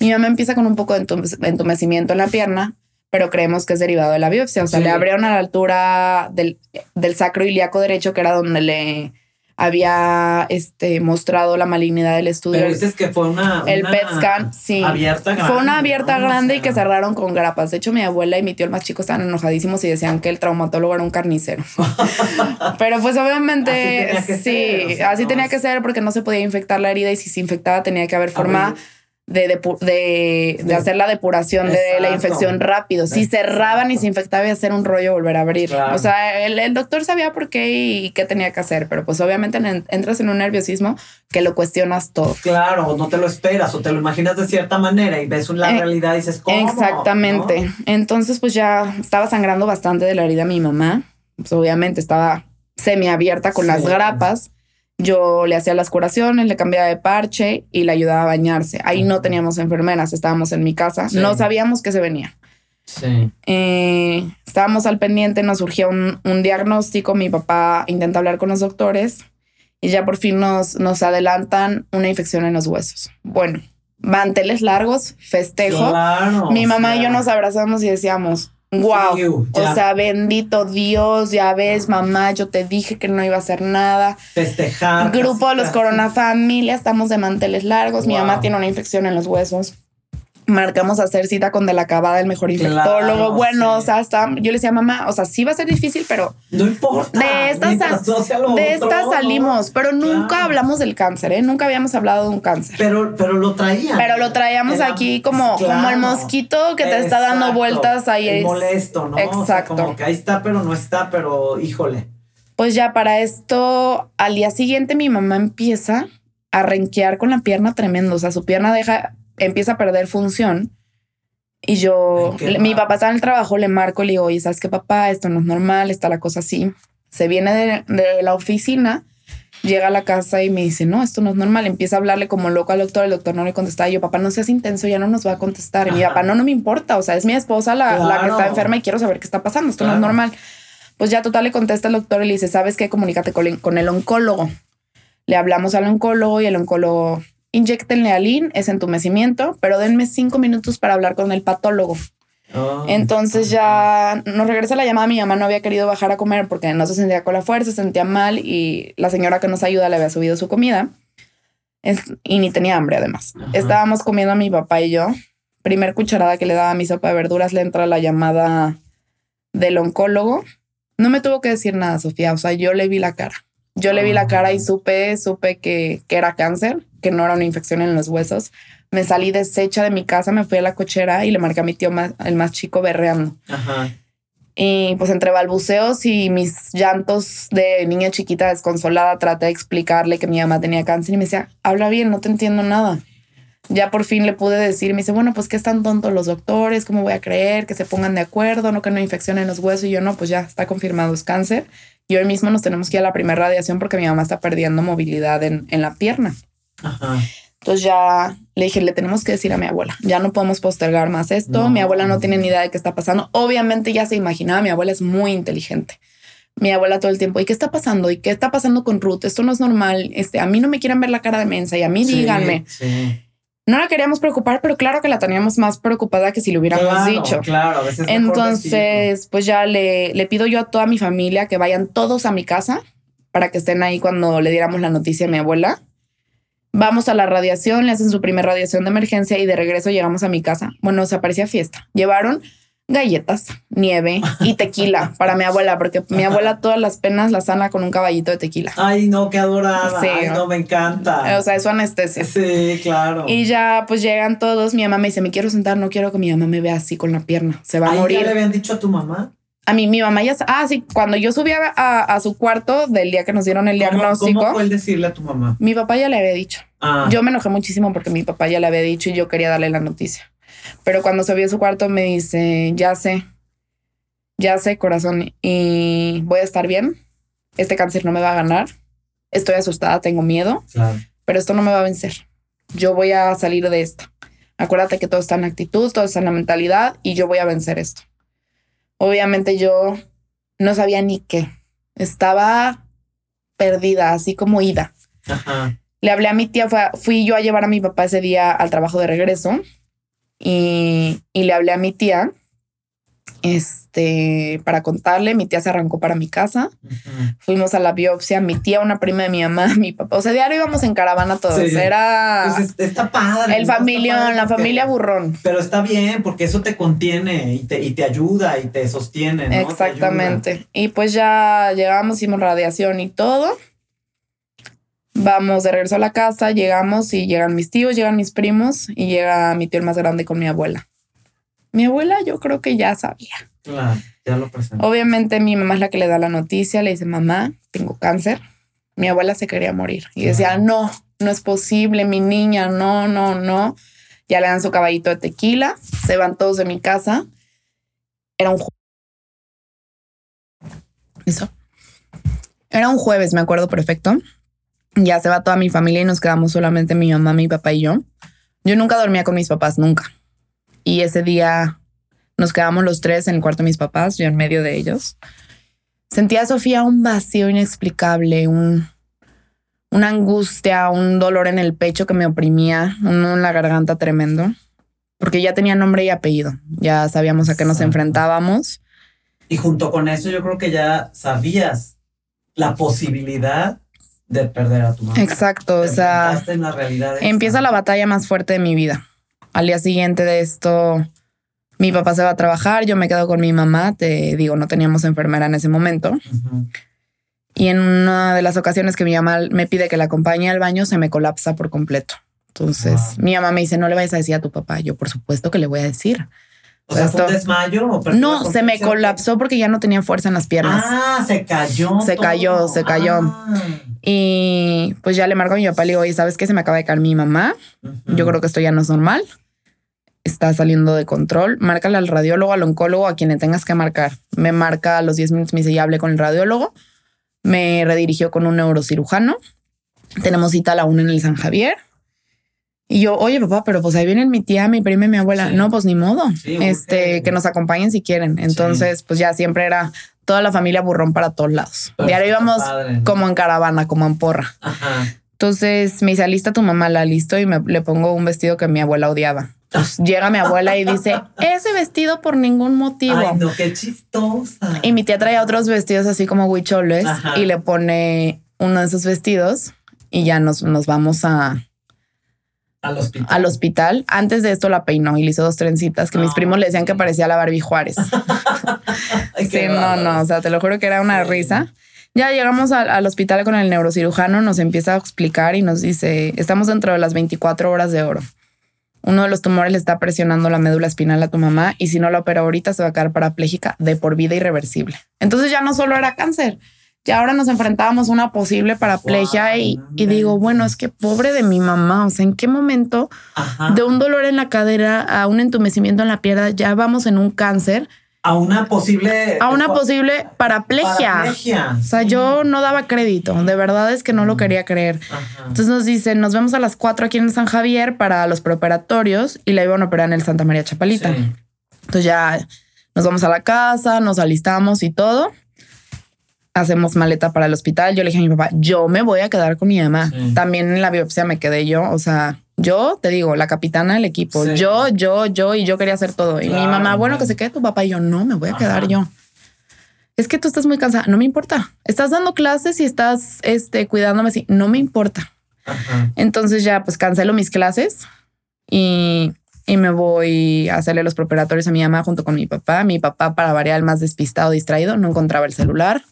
mi mamá empieza con un poco de entumecimiento en la pierna, pero creemos que es derivado de la biopsia. O sea, le abrieron a la altura del, del sacro ilíaco derecho, que era donde le había este, mostrado la malignidad del estudio. Pero dices que fue una, el PET scan, sí. Abierta grande. Fue una abierta grande y que cerraron con grapas. De hecho, mi abuela y mi tío el más chico estaban enojadísimos y decían que el traumatólogo era un carnicero. Pero pues obviamente sí, así tenía que ser porque no se podía infectar la herida y si se infectaba tenía que haber forma de, de, hacer la depuración de la infección rápido. Si cerraban y se infectaba y hacer un rollo, volver a abrir. O sea, el, doctor sabía por qué y qué tenía que hacer, pero pues obviamente entras en un nerviosismo que lo cuestionas todo. Claro, no te lo esperas o te lo imaginas de cierta manera y ves la eh, realidad y dices, ¿cómo? Exactamente. Entonces, pues ya estaba sangrando bastante de la herida mi mamá. Pues obviamente estaba semiabierta con las grapas. Yo le hacía las curaciones, le cambiaba de parche y le ayudaba a bañarse. Ahí no teníamos enfermeras, estábamos en mi casa. No sabíamos que se venía. Sí. Eh, estábamos al pendiente, nos surgió un, diagnóstico. Mi papá intenta hablar con los doctores y ya por fin nos, nos adelantan una infección en los huesos. Bueno, manteles largos, festejo. mi mamá y yo nos abrazamos y decíamos, Wow. o sea, bendito Dios, ya ves, mamá, yo te dije que no iba a hacer nada. Festejar. Grupo de los Corona Familia, estamos de manteles largos. Mi mamá tiene una infección en los huesos marcamos hacer cita con de la acabada, el mejor infectólogo. bueno, o sea, hasta yo le decía a mamá, o sea, sí va a ser difícil, pero no importa. De estas, de estas salimos, pero nunca hablamos del cáncer, ¿eh? Nunca habíamos hablado de un cáncer. Pero, pero lo traíamos. Pero lo traíamos aquí como, como el mosquito que te está dando vueltas ahí. Es molesto, ¿no? Exacto. como que ahí está, pero no está, pero híjole. Pues ya para esto, al día siguiente mi mamá empieza a renquear con la pierna tremendo. O sea, su pierna deja empieza a perder función. Y yo, mi papá está en el trabajo, le marco, le digo, oye, ¿sabes qué, papá? Esto no es normal, está la cosa así. Se viene de, la oficina Llega a la casa y me dice, no, esto no es normal. Empieza a hablarle como loco al doctor. El doctor no le contesta. Y yo, papá, no seas intenso, ya no nos va a contestar. Y mi papá, no, no me importa. O sea, es mi esposa la, la que está enferma y quiero saber qué está pasando. Esto no es normal. Pues ya total le contesta el doctor y le dice, ¿sabes qué? Comunícate con, con el oncólogo. Le hablamos al oncólogo y el oncólogo, inyectenle alin, es entumecimiento, pero denme cinco minutos para hablar con el patólogo. Oh, Entonces ya nos regresa la llamada. Mi mamá no había querido bajar a comer porque no se sentía con la fuerza, se sentía mal y la señora que nos ayuda le había subido su comida y ni tenía hambre además. Estábamos comiendo mi papá y yo. Primer cucharada que le daba a mi sopa de verduras le entra la llamada del oncólogo. No me tuvo que decir nada, Sofía. O sea, yo le vi la cara. Yo le vi la cara y ah. supe, supe que, que era cáncer, que no era una infección en los huesos me salí deshecha de mi casa, me fui a la cochera y le marqué a mi tío más, el más chico berreando. Ajá. Y pues entre balbuceos y mis llantos de niña chiquita desconsolada, traté de explicarle que mi mamá tenía cáncer y me decía, habla bien, no te entiendo nada. Ya por fin le pude decir, me dice, bueno, pues que están tontos los doctores, ¿cómo voy a creer? Que se pongan de acuerdo, no que no infección en los huesos. Y yo no, pues ya está confirmado, es cáncer. Y hoy mismo nos tenemos que ir a la primera radiación porque mi mamá está perdiendo movilidad en, en la pierna. Ajá. Entonces ya le dije, le tenemos que decir a mi abuela, ya no podemos postergar más esto. Mi abuela no tiene ni idea de qué está pasando. Obviamente ya se imaginaba, mi abuela es muy inteligente. Mi abuela todo el tiempo, ¿y qué está pasando? ¿Y qué está pasando con Ruth? Esto no es normal. Este, a mí no me quieren ver la cara de mensa y a mí díganme. No la queríamos preocupar, pero claro que la teníamos más preocupada que si lo hubiéramos dicho. Claro, a veces Entonces, pues ya le, le pido yo a toda mi familia que vayan todos a mi casa para que estén ahí cuando le diéramos la noticia a mi abuela Vamos a la radiación, le hacen su primera radiación de emergencia y de regreso llegamos a mi casa. Bueno, se aparecía fiesta. Llevaron galletas, nieve y tequila para mi abuela, porque mi abuela todas las penas las sana con un caballito de tequila. Ay, no, qué adorada. Sí. Ay, no, me encanta. O sea, es su anestesia. Sí, claro. Y ya, pues llegan todos. Mi mamá me dice, me quiero sentar, no quiero que mi mamá me vea así con la pierna. Se va a morir. ¿Ya le habían dicho a tu mamá? A mí, mi mamá ya. Ah, sí, cuando yo subía a, su cuarto del día que nos dieron el diagnóstico. ¿Cómo fue el decirle a tu mamá? Mi papá ya le había dicho. Ah. Yo me enojé muchísimo porque mi papá ya le había dicho y yo quería darle la noticia. Pero cuando subí a su cuarto me dice: Ya sé, ya sé, corazón, y voy a estar bien. Este cáncer no me va a ganar. Estoy asustada, tengo miedo. Pero esto no me va a vencer. Yo voy a salir de esto. Acuérdate que todo está en actitud, todo está en la mentalidad y yo voy a vencer esto. Obviamente yo no sabía ni qué. Estaba perdida, así como ida. Le hablé a mi tía, fui yo a llevar a mi papá ese día al trabajo de regreso y, y le hablé a mi tía este, para contarle, mi tía se arrancó para mi casa, fuimos a la biopsia, mi tía, una prima de mi mamá, mi papá, o sea, diario íbamos en caravana todos, era... Pues está padre. El familia, la familia burrón. Pero está bien, porque eso te contiene y te, y te ayuda y te sostiene, ¿no? Exactamente. Y pues ya llegamos, hicimos radiación y todo. Vamos de regreso a la casa, llegamos y llegan mis tíos, llegan mis primos y llega mi tío el más grande con mi abuela. Mi abuela yo creo que ya sabía. Claro, ya lo presentó. Obviamente mi mamá es la que le da la noticia, le dice, mamá, tengo cáncer. Mi abuela se quería morir y decía, no, no es posible, mi niña, no, no, no. Ya le dan su caballito de tequila, se van todos de mi casa. Era un jueves. Eso. Era un jueves, me acuerdo perfecto. Ya se va toda mi familia y nos quedamos solamente mi mamá, mi papá y yo. Yo nunca dormía con mis papás, nunca. Y ese día nos quedamos los tres en el cuarto de mis papás, yo en medio de ellos. Sentía a Sofía un vacío inexplicable, un, una angustia, un dolor en el pecho que me oprimía, uno en la garganta tremendo, porque ya tenía nombre y apellido, ya sabíamos a qué nos enfrentábamos. Y junto con eso yo creo que ya sabías la posibilidad de perder a tu mamá. Exacto, o sea, empieza la batalla más fuerte de mi vida. Al día siguiente de esto, mi papá se va a trabajar, yo me quedo con mi mamá, te digo, no teníamos enfermera en ese momento. Y en una de las ocasiones que mi mamá me pide que la acompañe al baño, se me colapsa por completo. Entonces, mi mamá me dice, no le vayas a decir a tu papá. Yo, por supuesto que le voy a decir. O sea, ¿fue un desmayo? no, se me colapsó porque ya no tenía fuerza en las piernas. Ah, se cayó. Se cayó, se cayó. Ah. Y pues ya le marco a mi papá, le digo, oye, ¿sabes qué? Se me acaba de caer mi mamá. Yo creo que esto ya no es normal. Está saliendo de control. Márcale al radiólogo, al oncólogo, a quien le tengas que marcar. Me marca a los 10 minutos, me dice, ya hablé con el radiólogo. me redirigió con un neurocirujano. Tenemos cita a la una en el San Javier. Y yo, oye, papá, pero pues ahí vienen mi tía, mi prima y mi abuela. No, pues ni modo. este, que nos acompañen si quieren. Entonces, pues ya siempre era toda la familia burrón para todos lados. y ahora íbamos como en caravana, como en porra. Entonces me dice, alista tu mamá, la listo y me, le pongo un vestido que mi abuela odiaba. llega mi abuela y dice, ese vestido por ningún motivo. Ay, no, qué chistosa. Y mi tía traía otros vestidos así como huicholes y le pone uno de esos vestidos y ya nos, nos vamos a, al hospital. Al hospital. Antes de esto la peinó y le hizo dos trencitas que mis primos le decían que parecía la Barbie Juárez. sí, no, no, o sea, te lo juro que era una risa. Ya llegamos al, hospital con el neurocirujano, nos empieza a explicar y nos dice, estamos dentro de las 24 horas de oro. Uno de los tumores le está presionando la médula espinal a tu mamá y si no la opera ahorita se va a quedar parapléjica de por vida irreversible. Entonces ya no solo era cáncer, ya ahora nos enfrentábamos a una posible paraplegia y, digo, bueno, es que pobre de mi mamá, o sea, ¿en qué momento de un dolor en la cadera a un entumecimiento en la pierna ya vamos en un cáncer? a una posible a una posible paraplegia. o sea, yo no daba crédito, de verdad es que no lo mm. quería creer. Entonces nos dicen, nos vemos a las cuatro aquí en San Javier para los preoperatorios y la iban a operar en el Santa María Chapalita. Entonces ya nos vamos a la casa, nos alistamos y todo. Hacemos maleta para el hospital. Yo le dije a mi papá, yo me voy a quedar con mi mamá. También en la biopsia me quedé yo, o sea, yo te digo, la capitana del equipo, yo, yo, yo, y yo quería hacer todo. Y mi mamá, bueno, que se quede tu papá. Y yo, no, me voy a quedar yo. Es que tú estás muy cansada. No me importa. Estás dando clases y estás este, cuidándome así. No me importa. Entonces ya pues cancelo mis clases y, y, me voy a hacerle los preparatorios a mi mamá junto con mi papá. Mi papá, para variar, el más despistado, distraído, no encontraba el celular.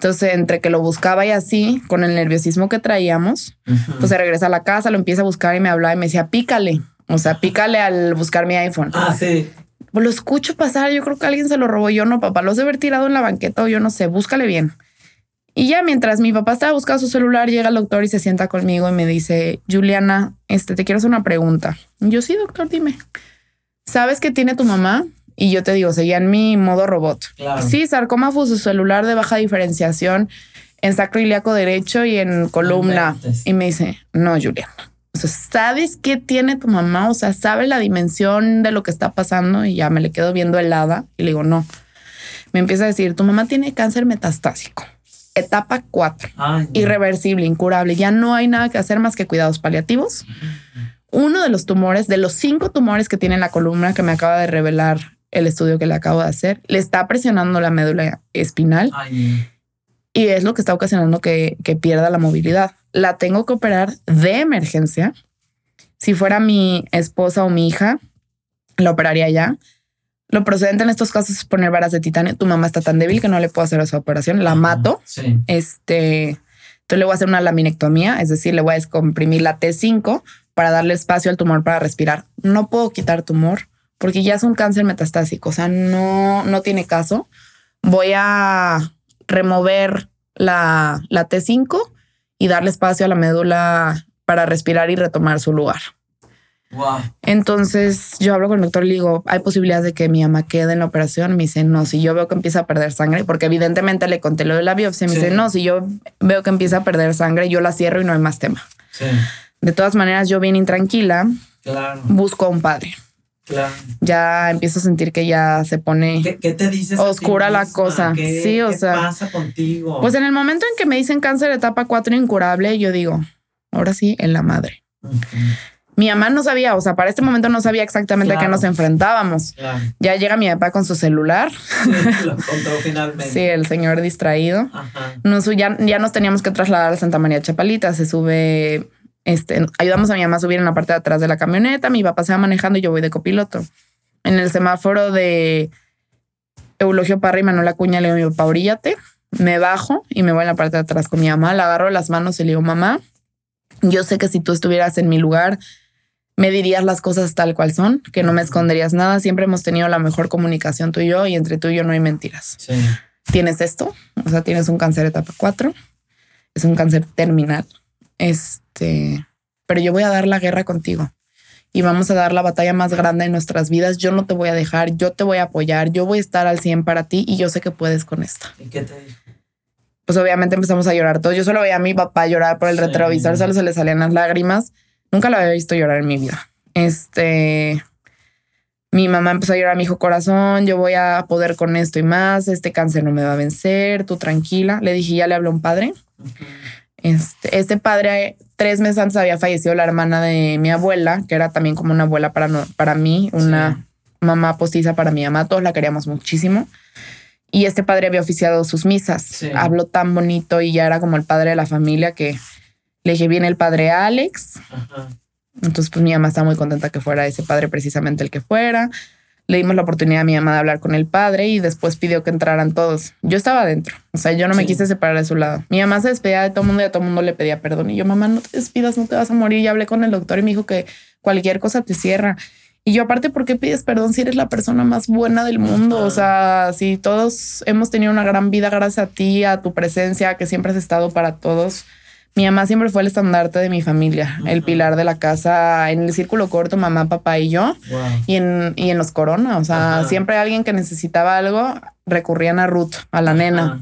Entonces, entre que lo buscaba y así, con el nerviosismo que traíamos, pues se regresa a la casa, lo empieza a buscar y me hablaba y me decía, pícale. O sea, pícale al buscar mi iPhone. Ah, sí. Pues lo escucho pasar. Yo creo que alguien se lo robó. Yo no, papá, lo sé haber tirado en la banqueta o yo no sé. Búscale bien. Y ya mientras mi papá estaba buscando su celular, llega el doctor y se sienta conmigo y me dice, Juliana, este, te quiero hacer una pregunta. yo sí, doctor, dime. ¿Sabes qué tiene tu mamá? Y yo te digo, seguía en mi modo robot. Sí, sarcoma celular de baja diferenciación en sacro ilíaco derecho y en columna. Y me dice, no, Juliana. O sea, ¿sabes qué tiene tu mamá? O sea, ¿sabe la dimensión de lo que está pasando? Y ya me le quedo viendo helada y le digo, no. Me empieza a decir, tu mamá tiene cáncer metastásico. Etapa 4. Irreversible, incurable. Ya no hay nada que hacer más que cuidados paliativos. Uno de los tumores, de los cinco tumores que tiene en la columna que me acaba de revelar el estudio que le acabo de hacer, le está presionando la médula espinal y es lo que está ocasionando que, pierda la movilidad. La tengo que operar de emergencia. Si fuera mi esposa o mi hija, la operaría ya. Lo procedente en estos casos es poner varas de titanio. Tu mamá está tan débil que no le puedo hacer esa operación. La mato. Este, entonces le voy a hacer una laminectomía, es decir, le voy a descomprimir la T5 para darle espacio al tumor para respirar. No puedo quitar tumor porque ya es un cáncer metastásico, o sea, no, no tiene caso. Voy a remover la, la T5 y darle espacio a la médula para respirar y retomar su lugar. Wow. Entonces yo hablo con el doctor y le digo, hay posibilidades de que mi mamá quede en la operación. Me dice, no, si yo veo que empieza a perder sangre, porque evidentemente le conté lo de la biopsia, me dice, no, si yo veo que empieza a perder sangre, yo la cierro y no hay más tema. Sí. De todas maneras, yo bien intranquila, claro. busco a un padre. Ya empiezo a sentir que ya se pone ¿Qué, te dices oscura la cosa. sí, o sea. ¿Qué pasa contigo? Pues en el momento en que me dicen cáncer etapa 4 incurable, yo digo, ahora sí, en la madre. Mi mamá no sabía, o sea, para este momento no sabía exactamente a qué nos enfrentábamos. Ya llega mi papá con su celular. Sí, lo encontró finalmente. sí, el señor distraído. Nos, ya, ya nos teníamos que trasladar a Santa María Chapalita. Se sube este, ayudamos a mi mamá a subir en la parte de atrás de la camioneta, mi papá se va manejando y yo voy de copiloto. En el semáforo de Eulogio Parra y Manuel Acuña le digo mi papá, oríllate, me bajo y me voy en la parte de atrás con mi mamá, la agarro las manos y le digo, mamá, yo sé que si tú estuvieras en mi lugar, me dirías las cosas tal cual son, que no me esconderías nada, siempre hemos tenido la mejor comunicación tú y yo y entre tú y yo no hay mentiras. Tienes esto, o sea, tienes un cáncer etapa 4, es un cáncer terminal. Este, pero yo voy a dar la guerra contigo y vamos a dar la batalla más grande de nuestras vidas. Yo no te voy a dejar, yo te voy a apoyar, yo voy a estar al 100 para ti y yo sé que puedes con esto. ¿Y qué te dijo? pues obviamente empezamos a llorar todos. Yo solo veía a mi papá llorar por el retrovisor, solo se le salían las lágrimas. Nunca lo había visto llorar en mi vida. Este, mi mamá empezó a llorar, mi hijo corazón, yo voy a poder con esto y más, este cáncer no me va a vencer, tú tranquila. Le dije, ya le habló un padre. Este, este padre, tres meses antes había fallecido la hermana de mi abuela, que era también como una abuela para, para mí, una mamá postiza para mi mamá, todos la queríamos muchísimo. Y este padre había oficiado sus misas. Habló tan bonito y ya era como el padre de la familia que le dije, viene el padre Alex. Entonces, pues mi mamá está muy contenta que fuera ese padre precisamente el que fuera. Le dimos la oportunidad a mi mamá de hablar con el padre y después pidió que entraran todos. Yo estaba adentro. O sea, yo no me quise separar de su lado. Mi mamá se despedía de todo el mundo y a todo el mundo le pedía perdón. Y yo, mamá, no te despidas, no te vas a morir. Y hablé con el doctor y me dijo que cualquier cosa te cierra. Y yo aparte, ¿por qué pides perdón si eres la persona más buena del mundo? O sea, si todos hemos tenido una gran vida gracias a ti, a tu presencia, que siempre has estado para todos. Mi mamá siempre fue el estandarte de mi familia, el pilar de la casa, en el círculo corto, mamá, papá y yo, y, en, y en los corona. O sea, siempre alguien que necesitaba algo, recurrían a Ruth, a la nena.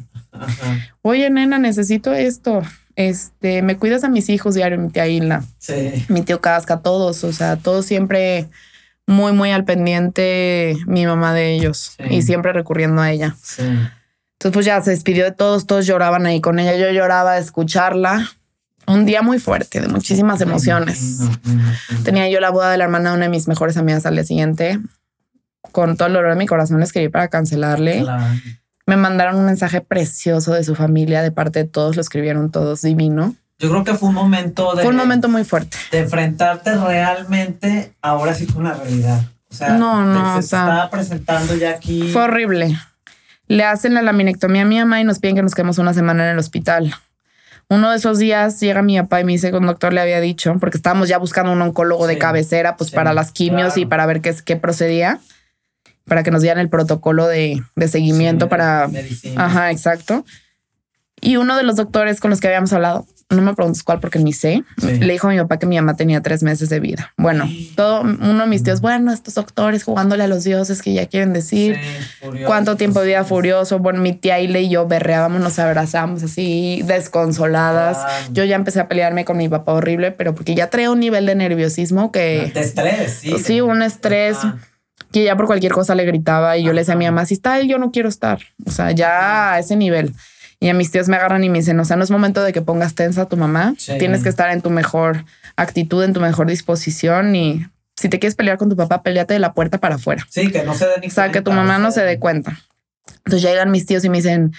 Oye, nena, necesito esto. Este, me cuidas a mis hijos diario, mi tía Isla, mi tío Casca, todos. O sea, todos siempre muy, muy al pendiente mi mamá de ellos y siempre recurriendo a ella. Entonces, pues ya se despidió de todos, todos lloraban ahí con ella. Yo lloraba a escucharla. Un día muy fuerte, de muchísimas emociones. Tenía yo la boda de la hermana de una de mis mejores amigas al día siguiente. Con todo el dolor de mi corazón le escribí para cancelarle. Me mandaron un mensaje precioso de su familia, de parte de todos, lo escribieron todos divino. Yo creo que fue un momento de. Fue un momento muy fuerte. De enfrentarte realmente ahora sí con la realidad. O sea, no, no. Se estaba presentando ya aquí. Fue horrible. Le hacen la laminectomía a mi mamá y nos piden que nos quedemos una semana en el hospital. Uno de esos días llega mi papá y me dice que un doctor le había dicho, porque estábamos ya buscando un oncólogo de cabecera, pues para las quimios y para ver qué, qué procedía, para que nos dieran el protocolo de, de seguimiento para. Medicina. Ajá, exacto. Y uno de los doctores con los que habíamos hablado no me preguntes cuál porque ni sé. Le dijo a mi papá que mi mamá tenía tres meses de vida. Bueno, todo uno de mis tíos, bueno, estos doctores jugándole a los dioses que ya quieren decir cuánto tiempo de vida furioso. Bueno, mi tía Ile y yo berreábamos, nos abrazamos así, desconsoladas. Yo ya empecé a pelearme con mi papá horrible, pero porque ya traía un nivel de nerviosismo que. De estrés, sí. Sí, un estrés. Que ya por cualquier cosa le gritaba y yo le decía a mi mamá, si está él, yo no quiero estar. O sea, ya a ese nivel. Y a mis tíos me agarran y me dicen, o sea, no es momento de que pongas tensa a tu mamá. Tienes que estar en tu mejor actitud, en tu mejor disposición y si te quieres pelear con tu papá, peleate de la puerta para afuera. Sí, que no se dé ni O sea, que tu mamá no se dé cuenta. Entonces llegan mis tíos y me dicen,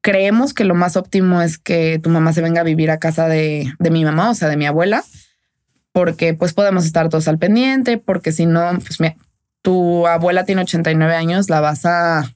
creemos que lo más óptimo es que tu mamá se venga a vivir a casa de, de mi mamá, o sea, de mi abuela, porque pues podemos estar todos al pendiente, porque si no, pues tu abuela tiene 89 años, la vas a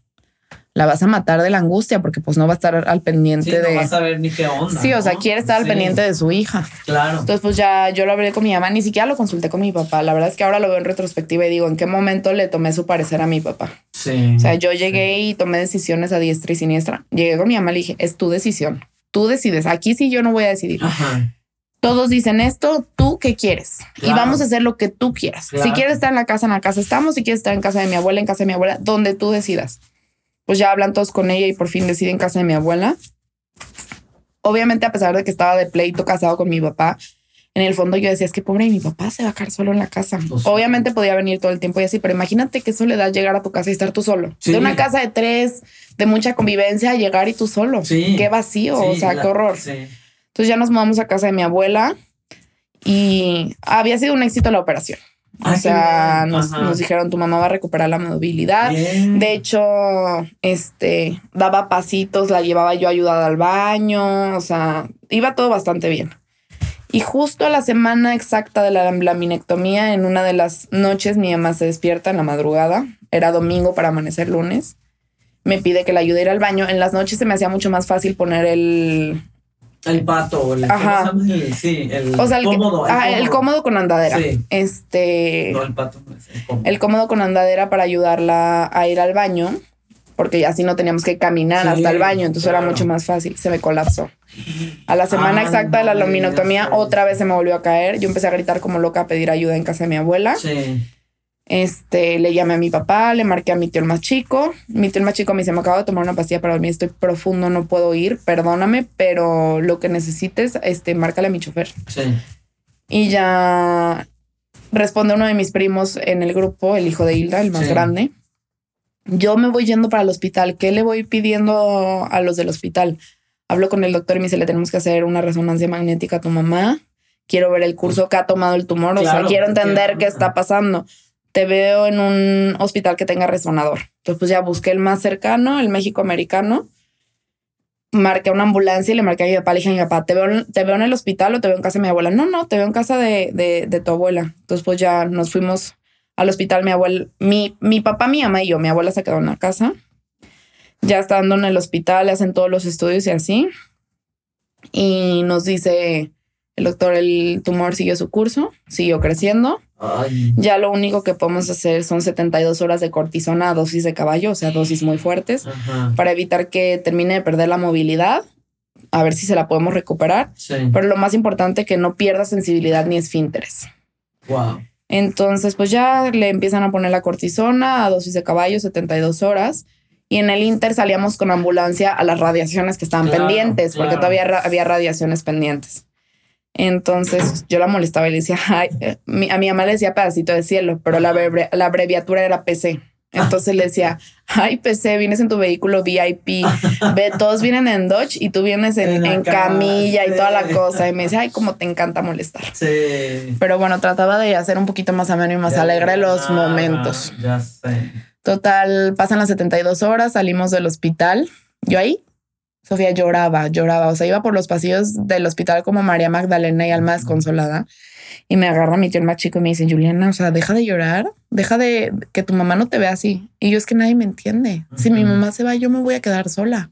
la vas a matar de la angustia porque pues no va a estar al pendiente sí, de... No vas a ver ni qué onda. Sí, o sea, quiere estar al pendiente de su hija. Claro. Entonces pues ya yo lo hablé con mi mamá, ni siquiera lo consulté con mi papá. La verdad es que ahora lo veo en retrospectiva y digo, ¿en qué momento le tomé su parecer a mi papá? Sí. O sea, yo llegué y tomé decisiones a diestra y siniestra. Llegué con mi mamá y le dije, es tu decisión. Tú decides. Aquí sí yo no voy a decidir. Ajá. Todos dicen esto, tú qué quieres. Y vamos a hacer lo que tú quieras. Si quieres estar en la casa, en la casa estamos. Si quieres estar en casa de mi abuela, en casa de mi abuela, donde tú decidas pues ya hablan todos con ella y por fin deciden casa de mi abuela. Obviamente, a pesar de que estaba de pleito casado con mi papá, en el fondo yo decía, es que pobre, mi papá se va a quedar solo en la casa. Pues Obviamente podía venir todo el tiempo y así, pero imagínate qué soledad llegar a tu casa y estar tú solo. De una casa de tres, de mucha convivencia, llegar y tú solo. Qué vacío, o sea, qué horror. Entonces ya nos mudamos a casa de mi abuela y había sido un éxito la operación. O ah, sea, nos, dijeron tu mamá va a recuperar la movilidad. De hecho, este daba pasitos, la llevaba yo ayudada al baño. O sea, iba todo bastante bien. Y justo a la semana exacta de la laminectomía, en una de las noches, mi mamá se despierta en la madrugada. Era domingo para amanecer lunes. Me pide que la ayude a ir al baño. En las noches se me hacía mucho más fácil poner el, el pato, el, Ajá. sí, el o sea, el cómodo. El, cómodo. con andadera. Sí. Este. No, el pato el cómodo. El cómodo con andadera para ayudarla a ir al baño, porque así no teníamos que caminar hasta el baño, entonces era mucho más fácil. Se me colapsó. A la semana exacta de la luminotomía, otra vez se me volvió a caer. Yo empecé a gritar como loca a pedir ayuda en casa de mi abuela. Sí. Este, le llamé a mi papá, le marqué a mi tío el más chico. Mi tío el más chico me dice, me acabo de tomar una pastilla para dormir, estoy profundo, no puedo ir, perdóname, pero lo que necesites, este, márcale a mi chofer. Sí. Y ya responde uno de mis primos en el grupo, el hijo de Hilda, el más grande. Yo me voy yendo para el hospital. ¿Qué le voy pidiendo a los del hospital? Hablo con el doctor y me dice, le tenemos que hacer una resonancia magnética a tu mamá. Quiero ver el curso que ha tomado el tumor. o sea, quiero entender qué está pasando te veo en un hospital que tenga resonador. Entonces, pues ya busqué el más cercano, el México americano. Marqué una ambulancia y le marqué a mi papá. Le dije a mi papá, ¿te veo, ¿te veo en el hospital o te veo en casa de mi abuela? No, no, te veo en casa de, de, tu abuela. Entonces, pues ya nos fuimos al hospital. Mi abuela, mi, mi papá, mi mamá y yo. Mi abuela se quedó en la casa. Ya estando en el hospital, le hacen todos los estudios y así. Y nos dice el doctor, el tumor siguió su curso, siguió creciendo ya lo único que podemos hacer son 72 horas de cortisona a dosis de caballo, o sea, dosis muy fuertes, para evitar que termine de perder la movilidad, a ver si se la podemos recuperar. Pero lo más importante que no pierda sensibilidad ni esfínteres. Wow. Entonces, pues ya le empiezan a poner la cortisona a dosis de caballo, 72 horas. Y en el Inter salíamos con ambulancia a las radiaciones que estaban pendientes, porque todavía había radiaciones pendientes. Entonces yo la molestaba y le decía, eh, a mi mamá le decía pedacito de cielo, pero la, la abreviatura era PC. Entonces le decía, ay, PC, vienes en tu vehículo VIP, ve, todos vienen en Dodge y tú vienes en, camilla y toda la cosa. Y me decía, ay, cómo te encanta molestar. Sí. Pero bueno, trataba de hacer un poquito más ameno y más alegre los momentos. Ya sé. Total, pasan las 72 horas, salimos del hospital. Yo ahí Sofía lloraba, lloraba, o sea, iba por los pasillos del hospital como María Magdalena y alma desconsolada. Y me agarra mi tío el más chico y me dice, Juliana, o sea, deja de llorar, deja de que tu mamá no te vea así. Y yo es que nadie me entiende. Si mi mamá se va, yo me voy a quedar sola.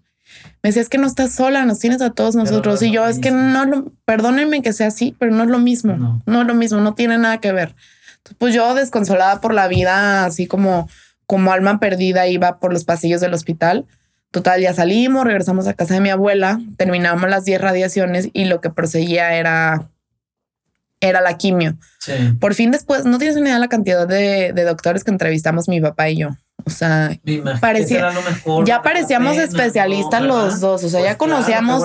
Me decía, es que no estás sola, nos tienes a todos nosotros. y yo, es que no, lo, perdónenme que sea así, pero no es lo mismo. No. no es lo mismo, no tiene nada que ver. pues yo desconsolada por la vida, así como, como alma perdida, iba por los pasillos del hospital Total, ya salimos, regresamos a casa de mi abuela, terminamos las 10 radiaciones y lo que proseguía era, era la quimio. Por fin después, no tienes una idea de la cantidad de, doctores que entrevistamos mi papá y yo. O sea, parecía, ya parecíamos especialistas los dos. O sea, ya pues conocíamos.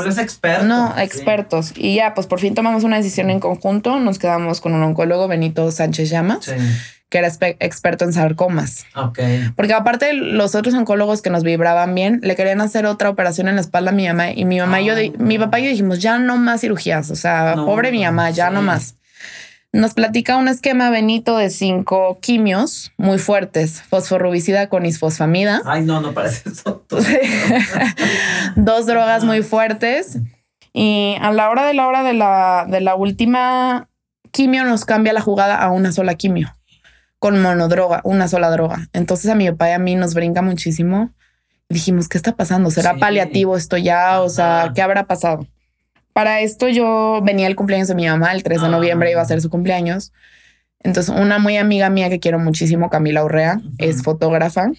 no, expertos. Y ya, pues por fin tomamos una decisión en conjunto. Nos quedamos con un oncólogo, Benito Sánchez Llamas. Sí que era experto en sarcomas. Ok. Porque aparte los otros oncólogos que nos vibraban bien, le querían hacer otra operación en la espalda a mi mamá y mi mamá y yo, mi papá y yo dijimos, ya no más cirugías, o sea, pobre mi mamá, ya no más. Nos platica un esquema Benito de cinco quimios muy fuertes, fosforubicida con isfosfamida. Ay, no, no parece eso. Dos drogas muy fuertes. Y a la hora de la hora de la, de la última quimio nos cambia la jugada a una sola quimio con monodroga, una sola droga. Entonces a mi papá y a mí nos brinca muchísimo. Dijimos, ¿qué está pasando? ¿Será paliativo esto ya? O sea, ¿qué habrá pasado? Para esto yo venía el cumpleaños de mi mamá, el 3 de noviembre iba a ser su cumpleaños. Entonces, una muy amiga mía que quiero muchísimo, Camila Urrea, es fotógrafa.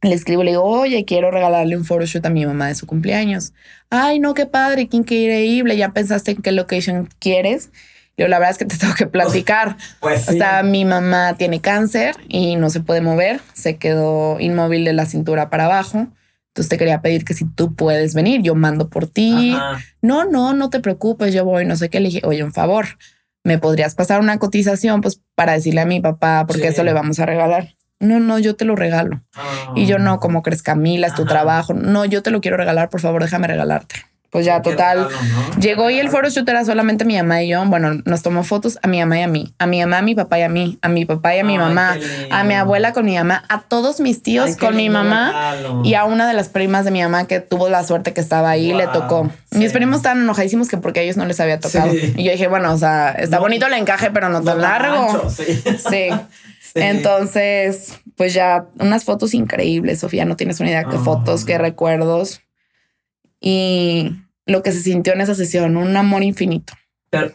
Le escribo, le digo, oye, quiero regalarle un photoshoot a mi mamá de su cumpleaños. Ay, no, qué padre, qué increíble. Ya pensaste en qué location quieres. Yo la verdad es que te tengo que platicar. Pues O sea, mi mamá tiene cáncer y no se puede mover, se quedó inmóvil de la cintura para abajo. Entonces te quería pedir que si tú puedes venir, yo mando por ti. No, no, no te preocupes, yo voy, no sé qué. Le dije, oye, un favor, ¿me podrías pasar una cotización? Pues para decirle a mi papá, porque eso le vamos a regalar. No, no, yo te lo regalo. Y yo no, como crees, Camila, es tu trabajo. No, yo te lo quiero regalar, por favor, déjame regalarte pues ya total. Llegó y el photoshoot era solamente mi mamá y yo. Bueno, nos tomó fotos a mi mamá y a mí, a mi mamá, a mi papá y a mí, a mi papá y a mi mamá, a mi abuela con mi mamá, a todos mis tíos con mi mamá y a una de las primas de mi mamá que tuvo la suerte que estaba ahí, le tocó. Mis primos estaban enojadísimos que porque a ellos no les había tocado. Y yo dije, bueno, o sea, está bonito el encaje, pero no tan largo. sí. Entonces, pues ya unas fotos increíbles, Sofía, no tienes una idea qué fotos, qué recuerdos. Y lo que se sintió en esa sesión, un amor infinito. Pero,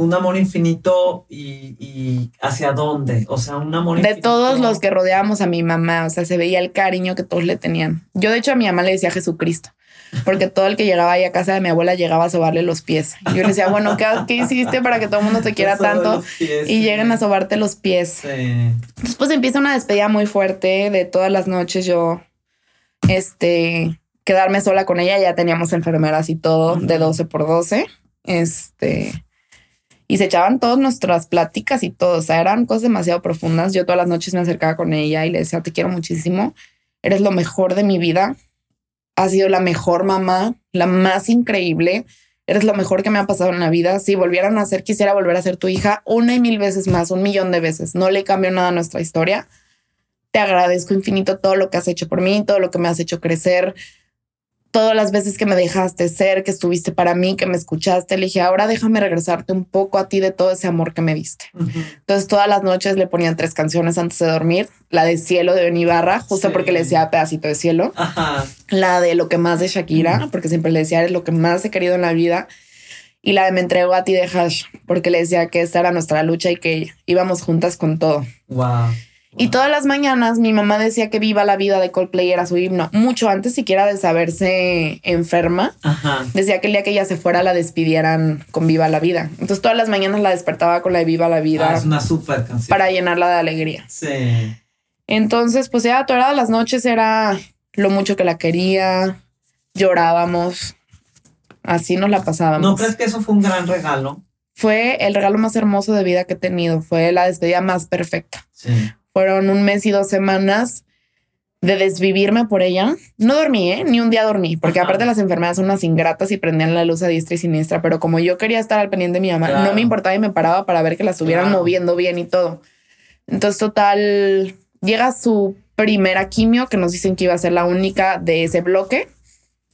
un amor infinito y, hacia dónde? O sea, un amor De todos los que rodeábamos a mi mamá, o sea, se veía el cariño que todos le tenían. Yo de hecho a mi mamá le decía Jesucristo, porque todo el que llegaba ahí a casa de mi abuela llegaba a sobarle los pies. Yo le decía, bueno, ¿qué, qué hiciste para que todo el mundo te quiera tanto y lleguen a sobarte los pies? Después empieza una despedida muy fuerte de todas las noches yo, este, quedarme sola con ella, ya teníamos enfermeras y todo de 12 por 12, este, y se echaban todas nuestras pláticas y todo, o sea, eran cosas demasiado profundas. Yo todas las noches me acercaba con ella y le decía, te quiero muchísimo, eres lo mejor de mi vida, has sido la mejor mamá, la más increíble, eres lo mejor que me ha pasado en la vida. Si volvieran a ser, quisiera volver a ser tu hija una y mil veces más, un millón de veces. No le cambio nada a nuestra historia. Te agradezco infinito todo lo que has hecho por mí, todo lo que me has hecho crecer, todas las veces que me dejaste ser, que estuviste para mí, que me escuchaste, le dije, ahora déjame regresarte un poco a ti de todo ese amor que me diste. Entonces todas las noches le ponían tres canciones antes de dormir, la de Cielo de Benibarra, justo porque le decía pedacito de cielo, la de Lo que más de Shakira, porque siempre le decía, eres lo que más he querido en la vida. Y la de Me entrego a ti de Hash, porque le decía que esta era nuestra lucha y que íbamos juntas con todo. Wow. Y todas las mañanas mi mamá decía que Viva la Vida de Coldplay era su himno, mucho antes siquiera de saberse enferma. Decía que el día que ella se fuera la despidieran con Viva la Vida. Entonces todas las mañanas la despertaba con la de Viva la Vida. Ah, es una súper canción. Para llenarla de alegría. Sí. Entonces, pues ya todas las noches era lo mucho que la quería, llorábamos, así nos la pasábamos. ¿No crees que eso fue un gran regalo? Fue el regalo más hermoso de vida que he tenido, fue la despedida más perfecta. Sí fueron un mes y dos semanas de desvivirme por ella. No dormí, ¿eh? ni un día dormí, porque aparte las enfermedades son unas ingratas y prendían la luz a diestra y siniestra, pero como yo quería estar al pendiente de mi mamá, no me importaba y me paraba para ver que la estuvieran moviendo bien y todo. Entonces, total, llega su primera quimio, que nos dicen que iba a ser la única de ese bloque.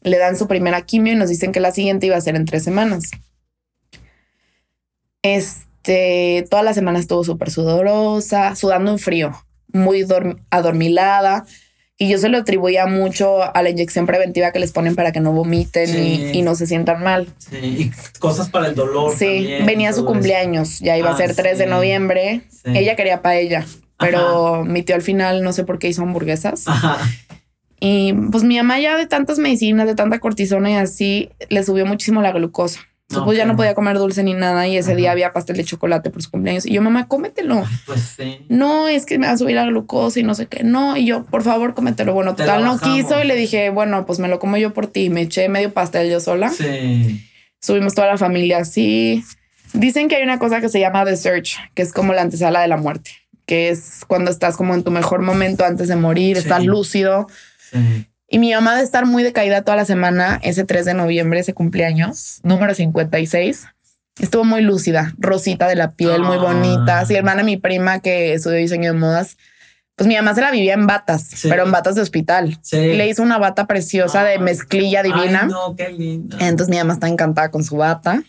Le dan su primera quimio y nos dicen que la siguiente iba a ser en tres semanas. Este este, toda la semana estuvo súper sudorosa, sudando en frío, muy adormilada. Y yo se lo atribuía mucho a la inyección preventiva que les ponen para que no vomiten y, no se sientan mal. Sí, y cosas para el dolor. Sí, venía su cumpleaños, ya iba a ah, ser 3 de noviembre. Ella quería paella, pero mi tío al final no sé por qué hizo hamburguesas. Y pues mi mamá ya de tantas medicinas, de tanta cortisona y así, le subió muchísimo la glucosa. Pues ya no podía comer dulce ni nada y ese día había pastel de chocolate por su cumpleaños. Y yo, mamá, cómetelo. pues sí. No, es que me va a subir la glucosa y no sé qué. No, y yo, por favor, cómetelo. Bueno, total, no quiso y le dije, bueno, pues me lo como yo por ti. Me eché medio pastel yo sola. Sí. Subimos toda la familia así. Dicen que hay una cosa que se llama The Search, que es como la antesala de la muerte, que es cuando estás como en tu mejor momento antes de morir, estás lúcido. Sí. Y mi mamá de estar muy decaída toda la semana, ese 3 de noviembre, ese cumpleaños, número 56, estuvo muy lúcida, rosita de la piel, muy bonita. Sí, hermana, mi prima que estudió diseño de modas, pues mi mamá se la vivía en batas, pero en batas de hospital. Le hizo una bata preciosa de mezclilla divina. no, qué linda. Entonces mi mamá está encantada con su bata.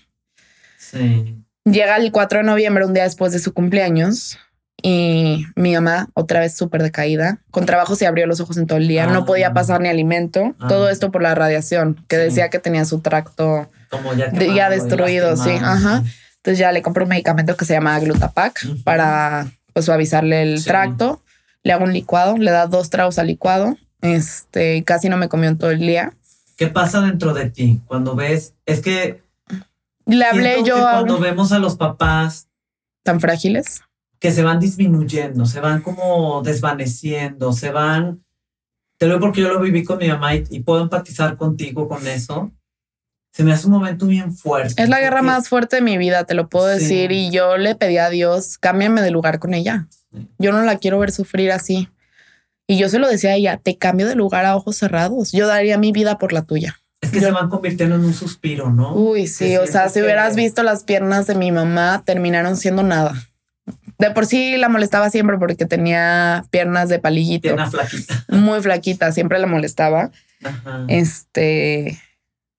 Sí. Llega el 4 de noviembre, un día después de su cumpleaños y mi mamá otra vez súper decaída. Con trabajo se abrió los ojos en todo el día. no podía ah. pasar ni alimento. Ah. Todo esto por la radiación, que decía que tenía su tracto Como ya, destruido. Sí, ajá. Entonces ya le compré un medicamento que se llama Glutapac para pues, suavizarle el tracto. Le hago un licuado, le da dos tragos al licuado. Este casi no me comió en todo el día. ¿Qué pasa dentro de ti cuando ves? Es que le hablé yo cuando vemos a los papás tan frágiles que se van disminuyendo, se van como desvaneciendo, se van... Te lo digo porque yo lo viví con mi mamá y, puedo empatizar contigo con eso. Se me hace un momento bien fuerte. Es la guerra más fuerte de mi vida, te lo puedo decir. Y yo le pedí a Dios, cámbiame de lugar con ella. Yo no la quiero ver sufrir así. Y yo se lo decía a ella, te cambio de lugar a ojos cerrados. Yo daría mi vida por la tuya. Es que se van convirtiendo en un suspiro, ¿no? Uy, sí, o sea, si hubieras visto las piernas de mi mamá, terminaron siendo nada. De por sí la molestaba siempre porque tenía piernas de palillito. Pierna flaquita. Muy flaquita, siempre la molestaba. Este,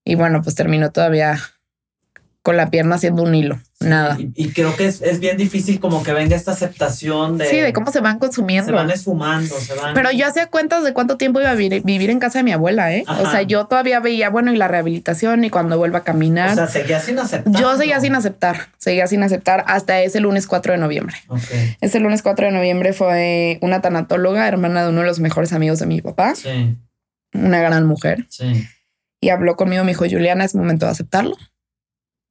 y bueno, pues terminó todavía con la pierna haciendo un hilo, nada. Y, creo que es, bien difícil como que venga esta aceptación de... Sí, de cómo se van consumiendo. Se van esfumando, se van... Pero yo hacía cuentas de cuánto tiempo iba a vivir, en casa de mi abuela, ¿eh? O sea, yo todavía veía, bueno, y la rehabilitación y cuando vuelva a caminar. O sea, seguía sin aceptar. Yo seguía sin aceptar, seguía sin aceptar hasta ese lunes 4 de noviembre. Okay. Ese lunes 4 de noviembre fue una tanatóloga, hermana de uno de los mejores amigos de mi papá. Sí. Una gran mujer. Sí y habló conmigo, me dijo, Juliana, es momento de aceptarlo.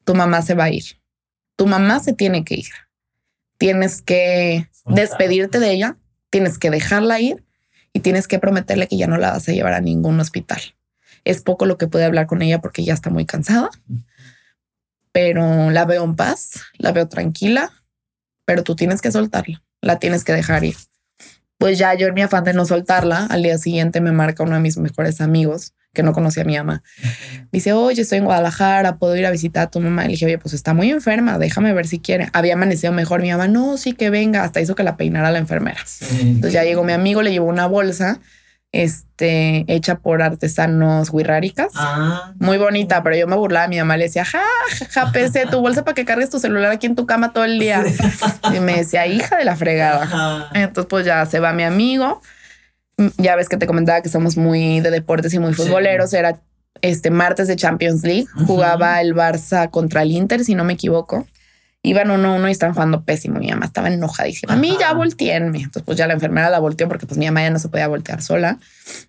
Tu mamá se va a ir. Tu mamá se tiene que ir. Tienes que despedirte de ella, tienes que dejarla ir y tienes que prometerle que ya no la vas a llevar a ningún hospital. Es poco lo que puede hablar con ella porque ya está muy cansada, pero la veo en paz, la veo tranquila, pero tú tienes que soltarla, la tienes que dejar ir. Pues ya yo en mi afán de no soltarla, al día siguiente me marca uno de mis mejores amigos que no conocía a mi mamá. dice, oye, estoy en Guadalajara, puedo ir a visitar a tu mamá. Y le dije, oye, pues está muy enferma, déjame ver si quiere. Había amanecido mejor. Mi mamá, no, sí que venga. Hasta hizo que la peinara la enfermera. Entonces ya llegó mi amigo, le llevó una bolsa este, hecha por artesanos guirráricas. Ah. Muy bonita, pero yo me burlaba. Mi mamá le decía, ja, ja, ja, tu bolsa para que cargues tu celular aquí en tu cama todo el día. Y me decía, hija de la fregada. Entonces, pues ya se va mi amigo ya ves que te comentaba que somos muy de deportes y muy futboleros. Era este martes de Champions League. Jugaba el Barça contra el Inter, si no me equivoco. Iban uno uno y estaban jugando pésimo. Mi mamá estaba enojadísima. A mí ya volteenme. Entonces, pues ya la enfermera la volteó porque pues mi mamá ya no se podía voltear sola.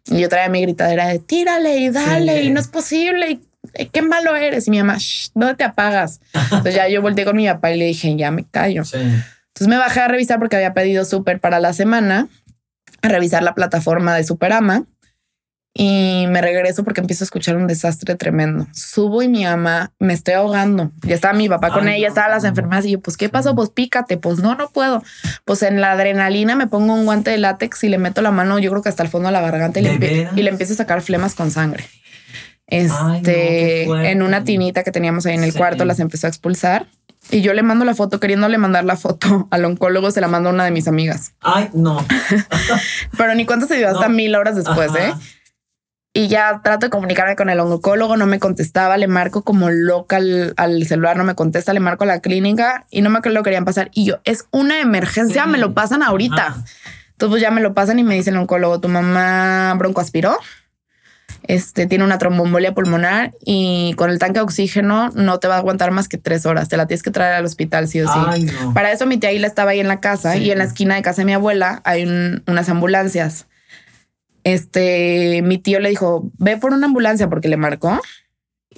Y yo traía mi gritadera de tírale y dale y no es posible. Y eh, qué malo eres. Y mi mamá, ¿dónde te apagas? Entonces ya yo volteé con mi papá y le dije, ya me callo. Entonces me bajé a revisar porque había pedido súper para la semana a revisar la plataforma de Superama y me regreso porque empiezo a escuchar un desastre tremendo. Subo y mi ama me estoy ahogando. Ya estaba mi papá con ella, estaban las enfermeras y yo, pues, ¿qué pasó? Pues pícate. Pues no, no puedo. Pues en la adrenalina me pongo un guante de látex y le meto la mano, yo creo que hasta el fondo de la garganta y, le, y le, empiezo a sacar flemas con sangre. Este, en una tinita que teníamos ahí en el cuarto, las empezó a expulsar. Y yo le mando la foto, queriéndole mandar la foto al oncólogo, se la mando a una de mis amigas. Ay, no. Pero ni cuánto se dio hasta mil horas después, ¿eh? Y ya trato de comunicarme con el oncólogo, no me contestaba, le marco como loca al, celular, no me contesta, le marco a la clínica y no me lo querían pasar. Y yo, es una emergencia, me lo pasan ahorita. Entonces pues ya me lo pasan y me dice el oncólogo, tu mamá broncoaspiró este, tiene una trombombolia pulmonar y con el tanque de oxígeno no te va a aguantar más que tres horas. Te la tienes que traer al hospital, sí o sí. Para eso mi tía Hila estaba ahí en la casa y en la esquina de casa de mi abuela hay unas ambulancias. Este, mi tío le dijo, ve por una ambulancia porque le marcó.